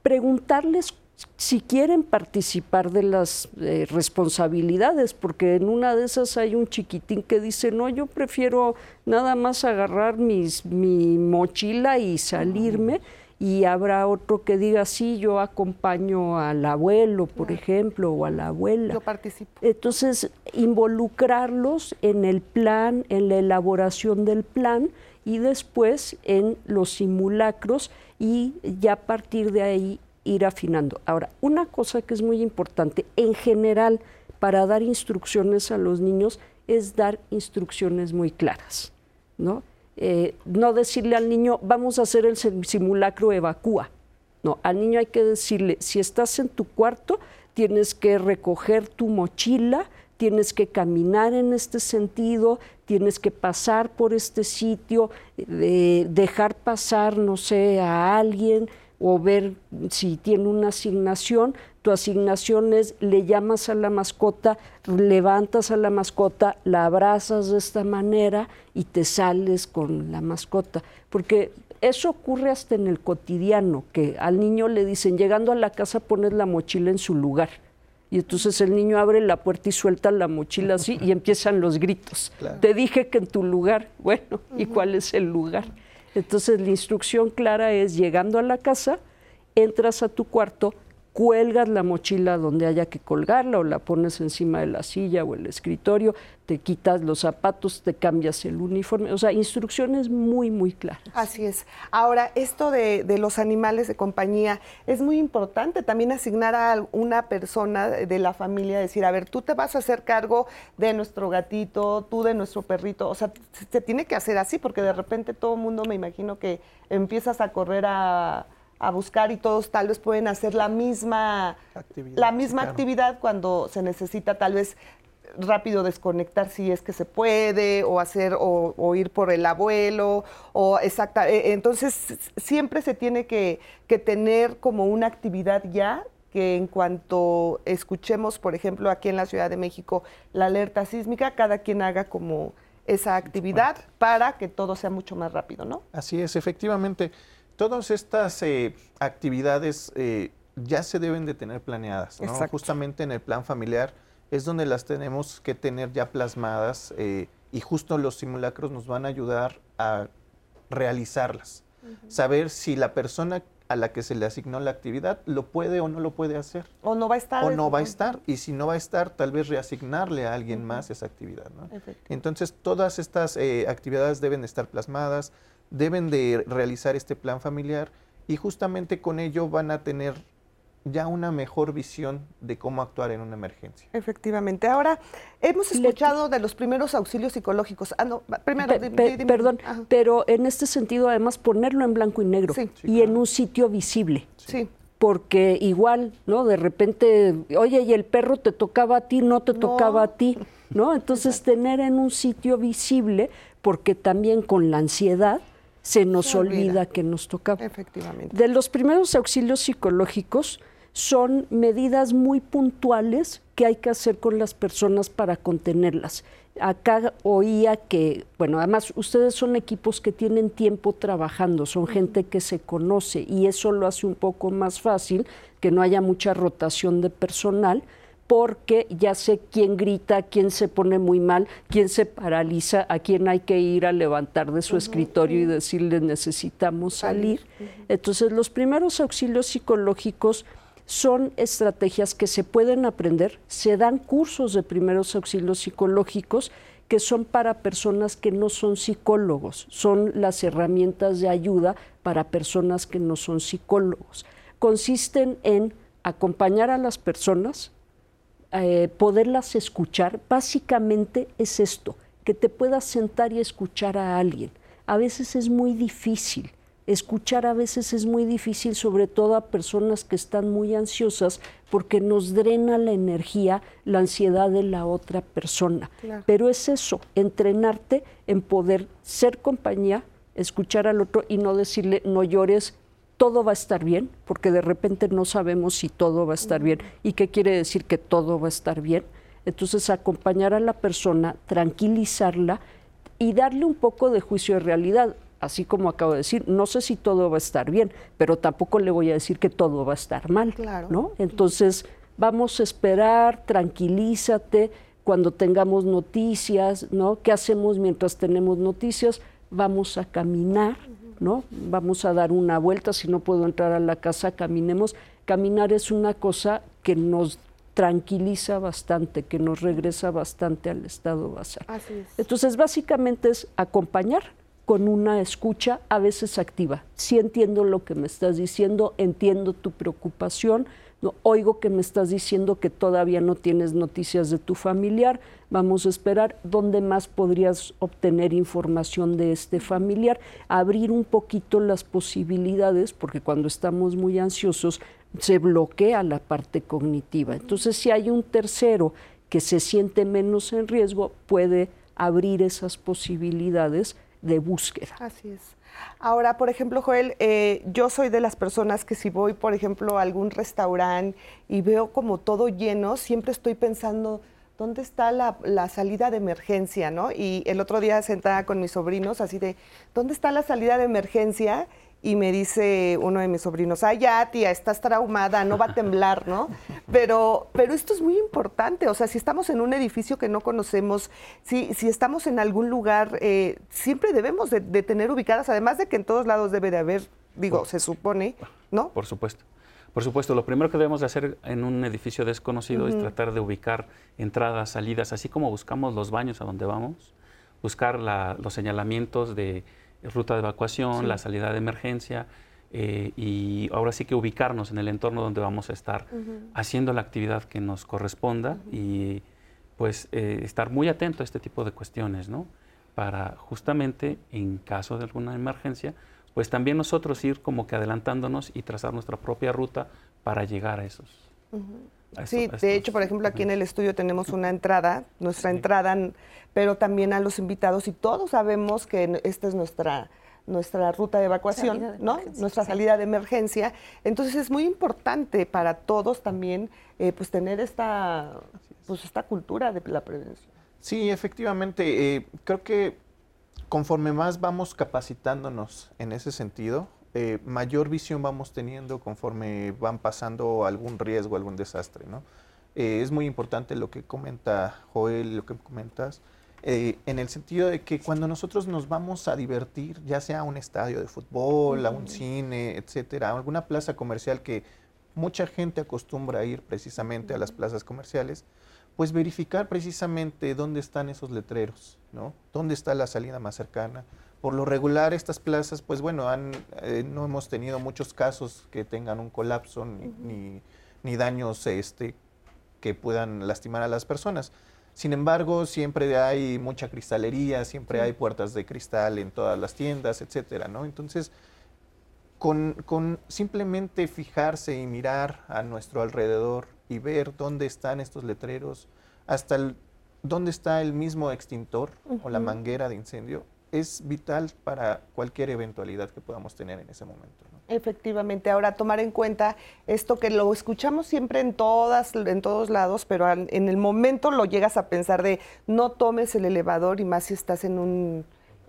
preguntarles si quieren participar de las eh, responsabilidades, porque en una de esas hay un chiquitín que dice, no, yo prefiero nada más agarrar mis, mi mochila y salirme y habrá otro que diga, sí, yo acompaño al abuelo, por ejemplo, o a la abuela. Yo participo. Entonces, involucrarlos en el plan, en la elaboración del plan y después en los simulacros y ya a partir de ahí ir afinando. Ahora, una cosa que es muy importante, en general, para dar instrucciones a los niños es dar instrucciones muy claras, ¿no? Eh, no decirle al niño, vamos a hacer el simulacro evacúa. No, al niño hay que decirle, si estás en tu cuarto, tienes que recoger tu mochila, tienes que caminar en este sentido, tienes que pasar por este sitio, dejar pasar, no sé, a alguien o ver si tiene una asignación, tu asignación es le llamas a la mascota, levantas a la mascota, la abrazas de esta manera y te sales con la mascota. Porque eso ocurre hasta en el cotidiano, que al niño le dicen, llegando a la casa pones la mochila en su lugar. Y entonces el niño abre la puerta y suelta la mochila así y empiezan los gritos. Te dije que en tu lugar, bueno, ¿y cuál es el lugar? Entonces la instrucción clara es, llegando a la casa, entras a tu cuarto, cuelgas la mochila donde haya que colgarla o la pones encima de la silla o el escritorio, te quitas los zapatos, te cambias el uniforme, o sea, instrucciones muy, muy claras. Así es. Ahora, esto de, los animales de compañía, es muy importante también asignar a una persona de la familia, decir, a ver, tú te vas a hacer cargo de nuestro gatito, tú de nuestro perrito, o sea, se tiene que hacer así, porque de repente todo el mundo me imagino que empiezas a correr a a buscar y todos tal vez pueden hacer la misma actividad, la misma actividad cuando se necesita tal vez rápido desconectar si es que se puede o hacer o, ir por el abuelo o exacta e, entonces siempre se tiene que, que tener como una actividad ya que en cuanto escuchemos por ejemplo aquí en la Ciudad de México la alerta sísmica cada quien haga como esa actividad para que todo sea mucho más rápido, ¿no? Así es, efectivamente. Todas estas eh, actividades eh, ya se deben de tener planeadas, ¿no? Justamente en el plan familiar es donde las tenemos que tener ya plasmadas eh, y justo los simulacros nos van a ayudar a realizarlas. Saber si la persona a la que se le asignó la actividad lo puede o no lo puede hacer. O no va a estar. O no va a estar. Y si no va a estar, tal vez reasignarle a alguien más esa actividad. ¿no? Entonces, todas estas actividades deben estar plasmadas, deben de realizar este plan familiar y justamente con ello van a tener ya una mejor visión de cómo actuar en una emergencia. Efectivamente. Ahora, hemos escuchado de los primeros auxilios psicológicos. Ah, no, primero, perdón, pero en este sentido, además, ponerlo en blanco y negro y en un sitio visible. Sí. Porque igual, ¿no? De repente, oye, y el perro te tocaba a ti, no te tocaba a ti, ¿no? Entonces, tener en un sitio visible, porque también con la ansiedad, se nos olvida. que nos tocaba. Efectivamente. De los primeros auxilios psicológicos son medidas muy puntuales que hay que hacer con las personas para contenerlas. Acá oía que, bueno, además ustedes son equipos que tienen tiempo trabajando, son gente que se conoce y eso lo hace un poco más fácil, que no haya mucha rotación de personal porque ya sé quién grita, quién se pone muy mal, quién se paraliza, a quién hay que ir a levantar de su escritorio y decirle necesitamos salir. Entonces los primeros auxilios psicológicos son estrategias que se pueden aprender, se dan cursos de primeros auxilios psicológicos que son para personas que no son psicólogos, son las herramientas de ayuda para personas que no son psicólogos. Consisten en acompañar a las personas, eh, poderlas escuchar, básicamente es esto, que te puedas sentar y escuchar a alguien. A veces es muy difícil, escuchar a veces es muy difícil, sobre todo a personas que están muy ansiosas, porque nos drena la energía, la ansiedad de la otra persona. Pero es eso, entrenarte en poder ser compañía, escuchar al otro y no decirle no llores, todo va a estar bien, porque de repente no sabemos si todo va a estar bien. ¿Y qué quiere decir que todo va a estar bien? Entonces, acompañar a la persona, tranquilizarla y darle un poco de juicio de realidad. Así como acabo de decir, no sé si todo va a estar bien, pero tampoco le voy a decir que todo va a estar mal. ¿no? Entonces, vamos a esperar, tranquilízate cuando tengamos noticias, ¿no? ¿Qué hacemos mientras tenemos noticias? Vamos a caminar, ¿no? Vamos a dar una vuelta, si no puedo entrar a la casa, caminemos. Caminar es una cosa que nos tranquiliza bastante, que nos regresa bastante al estado basal. Así Entonces, básicamente es acompañar, con una escucha a veces activa. Sí entiendo lo que me estás diciendo, entiendo tu preocupación, oigo que me estás diciendo que todavía no tienes noticias de tu familiar, vamos a esperar dónde más podrías obtener información de este familiar, abrir un poquito las posibilidades, porque cuando estamos muy ansiosos se bloquea la parte cognitiva. Entonces, si hay un tercero que se siente menos en riesgo, puede abrir esas posibilidades de búsqueda. Así es. Ahora, por ejemplo, Joel, eh, yo soy de las personas que si voy, por ejemplo, a algún restaurante y veo como todo lleno, siempre estoy pensando, ¿dónde está la, la, salida de emergencia? ¿no? Y el otro día sentada con mis sobrinos, así de, ¿dónde está la salida de emergencia? Y me dice uno de mis sobrinos, ay ya tía, estás traumada, no va a temblar, ¿no? Pero, pero esto es muy importante, o sea, si estamos en un edificio que no conocemos, si, si estamos en algún lugar, eh, siempre debemos de, tener ubicadas, además de que en todos lados debe de haber, digo, se supone, ¿no? Por supuesto. Por supuesto, lo primero que debemos de hacer en un edificio desconocido es tratar de ubicar entradas, salidas, así como buscamos los baños a donde vamos, buscar los señalamientos de ruta de evacuación, la salida de emergencia, eh, y ahora sí que ubicarnos en el entorno donde vamos a estar haciendo la actividad que nos corresponda y pues eh, estar muy atento a este tipo de cuestiones, ¿no? Para justamente en caso de alguna emergencia, pues también nosotros ir como que adelantándonos y trazar nuestra propia ruta para llegar a esos. Sí, de hecho, por ejemplo, aquí en el estudio tenemos una entrada, nuestra entrada pero también a los invitados y todos sabemos que esta es nuestra nuestra ruta de evacuación, ¿no? Nuestra salida de emergencia. Entonces es muy importante para todos también eh, pues tener esta pues esta cultura de la prevención. Sí, efectivamente, eh, creo que conforme más vamos capacitándonos en ese sentido, eh, mayor visión vamos teniendo conforme van pasando algún riesgo, algún desastre, ¿no? es muy importante lo que comenta Joel, lo que comentas, eh, en el sentido de que cuando nosotros nos vamos a divertir, ya sea a un estadio de fútbol, a un cine, etcétera, a alguna plaza comercial que mucha gente acostumbra a ir precisamente a las plazas comerciales, pues verificar precisamente dónde están esos letreros, ¿no? ¿Dónde está la salida más cercana? Por lo regular estas plazas, pues bueno, han, eh, no hemos tenido muchos casos que tengan un colapso ni, ni, daños este, que puedan lastimar a las personas. Sin embargo, siempre hay mucha cristalería, siempre hay puertas de cristal en todas las tiendas, etcétera, ¿no? Entonces, con, con, simplemente fijarse y mirar a nuestro alrededor y ver dónde están estos letreros, hasta el, dónde está el mismo extintor o la manguera de incendio, es vital para cualquier eventualidad que podamos tener en ese momento. Efectivamente, ahora tomar en cuenta esto que lo escuchamos siempre en todas, en todos lados, pero en el momento lo llegas a pensar de no tomes el elevador y más si estás en un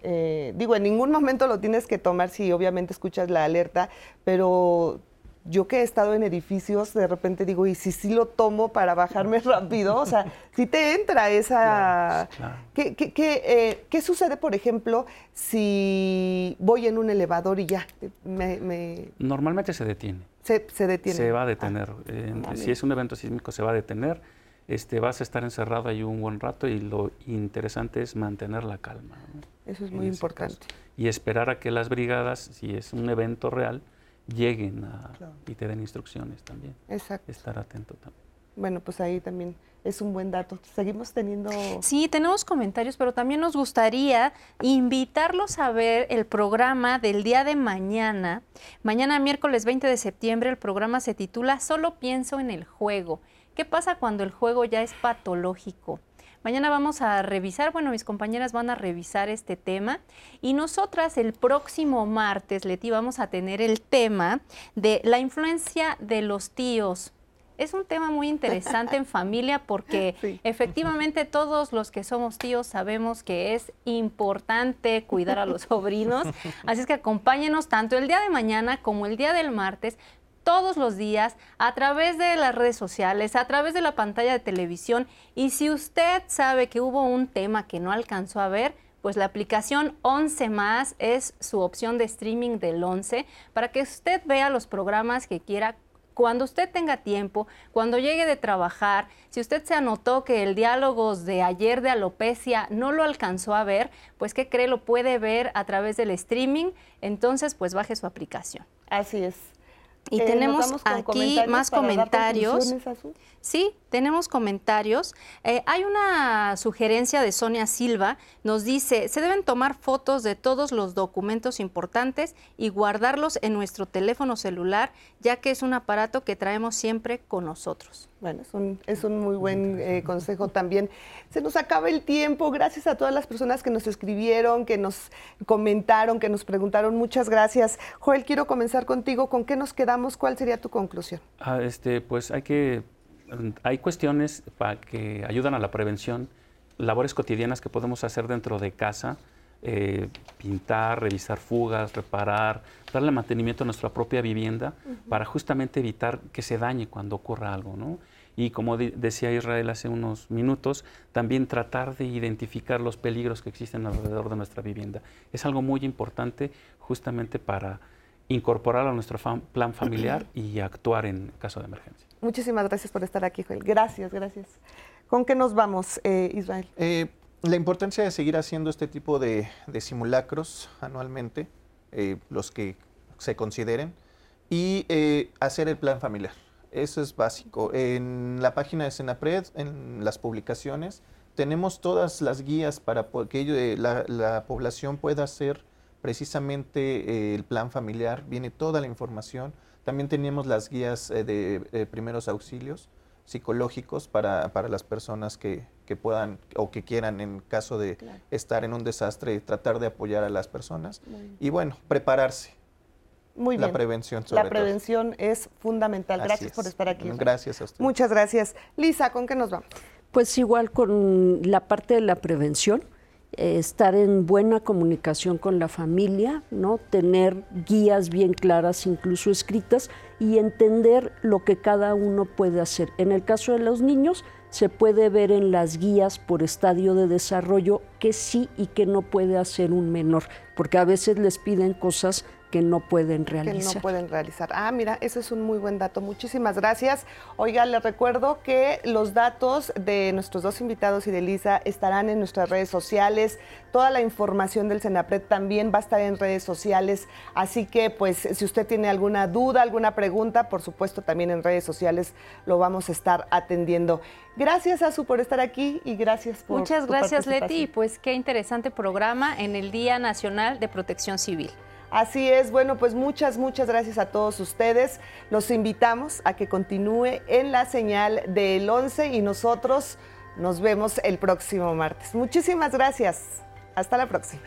eh, digo, en ningún momento lo tienes que tomar si obviamente escuchas la alerta, pero yo que he estado en edificios, de repente digo, ¿y si sí lo tomo para bajarme rápido? O sea, si te entra esa... ¿Qué, qué, eh, qué, sucede, por ejemplo, si voy en un elevador y ya me... Normalmente se detiene. Se, se, detiene. Se va a detener. Ah, si es un evento sísmico, se va a detener. Este, vas a estar encerrado ahí un buen rato y lo interesante es mantener la calma. Eso es muy importante. Y esperar a que las brigadas, si es un evento real, lleguen a, y te den instrucciones también. Exacto. Estar atento también. Bueno, pues ahí también es un buen dato. Seguimos teniendo... Sí, tenemos comentarios, pero también nos gustaría invitarlos a ver el programa del día de mañana. Mañana, miércoles 20 de septiembre, el programa se titula Solo pienso en el juego. ¿Qué pasa cuando el juego ya es patológico? Mañana vamos a revisar, bueno, mis compañeras van a revisar este tema y nosotras el próximo martes, Leti, vamos a tener el tema de la influencia de los tíos. Es un tema muy interesante en familia porque efectivamente todos los que somos tíos sabemos que es importante cuidar a los sobrinos. Así es que acompáñenos tanto el día de mañana como el día del martes todos los días a través de las redes sociales, a través de la pantalla de televisión. Y si usted sabe que hubo un tema que no alcanzó a ver, pues la aplicación 11 más es su opción de streaming del 11 para que usted vea los programas que quiera cuando usted tenga tiempo, cuando llegue de trabajar, si usted se anotó que el diálogo de ayer de alopecia no lo alcanzó a ver, pues ¿qué cree? Lo puede ver a través del streaming, entonces pues baje su aplicación. Así es. Y Eh, tenemos ¿nos vamos con aquí comentarios más comentarios. Sí, tenemos comentarios. Eh, hay una sugerencia de Sonia Silva. Nos dice, se deben tomar fotos de todos los documentos importantes y guardarlos en nuestro teléfono celular, ya que es un aparato que traemos siempre con nosotros. Bueno, es un, es un muy buen eh, consejo también. Se nos acaba el tiempo. Gracias a todas las personas que nos escribieron, que nos comentaron, que nos preguntaron. Muchas gracias. Joel, quiero comenzar contigo. ¿Con qué nos quedamos? ¿Cuál sería tu conclusión? Ah, este, pues hay que, hay cuestiones para que ayudan a la prevención, labores cotidianas que podemos hacer dentro de casa, eh, pintar, revisar fugas, reparar, darle mantenimiento a nuestra propia vivienda para justamente evitar que se dañe cuando ocurra algo, ¿no? Y como decía Israel hace unos minutos, también tratar de identificar los peligros que existen alrededor de nuestra vivienda. Es algo muy importante justamente para incorporar a nuestro fam- plan familiar y actuar en caso de emergencia. Muchísimas gracias por estar aquí, Joel. Gracias, gracias. ¿Con qué nos vamos, eh, Israel? Eh, la importancia de seguir haciendo este tipo de, de simulacros anualmente, eh, los que se consideren, y eh, hacer el plan familiar. Eso es básico. En la página de Senapred, en las publicaciones, tenemos todas las guías para que eh, la, la población pueda hacer precisamente eh, el plan familiar. Viene toda la información. También tenemos las guías eh, de eh, primeros auxilios psicológicos para, para las personas que, que puedan o que quieran en caso de Claro. estar en un desastre, tratar de apoyar a las personas. Y bueno, prepararse. Muy la bien. prevención sobre La prevención es fundamental. Así Gracias es. por estar aquí. Gracias a usted. Muchas gracias. Lisa, ¿con qué nos vamos? Pues igual con la parte de la prevención, estar en buena comunicación con la familia, ¿no? Tener guías bien claras, incluso escritas, y entender lo que cada uno puede hacer. En el caso de los niños, se puede ver en las guías por estadio de desarrollo que sí y que no puede hacer un menor, porque a veces les piden cosas que no pueden que realizar. no pueden realizar. Ah, mira, ese es un muy buen dato. Muchísimas gracias. Oiga, les recuerdo que los datos de nuestros dos invitados y de Lisa estarán en nuestras redes sociales. Toda la información del Senapred también va a estar en redes sociales. Así que, pues, si usted tiene alguna duda, alguna pregunta, por supuesto, también en redes sociales lo vamos a estar atendiendo. Gracias, Azu, por estar aquí y gracias por Muchas tu gracias, Leti. Y participación. pues qué interesante programa en el Día Nacional de Protección Civil. Así es, bueno, pues muchas, muchas gracias a todos ustedes. Los invitamos a que continúe en la señal del 11 y nosotros nos vemos el próximo martes. Muchísimas gracias. Hasta la próxima.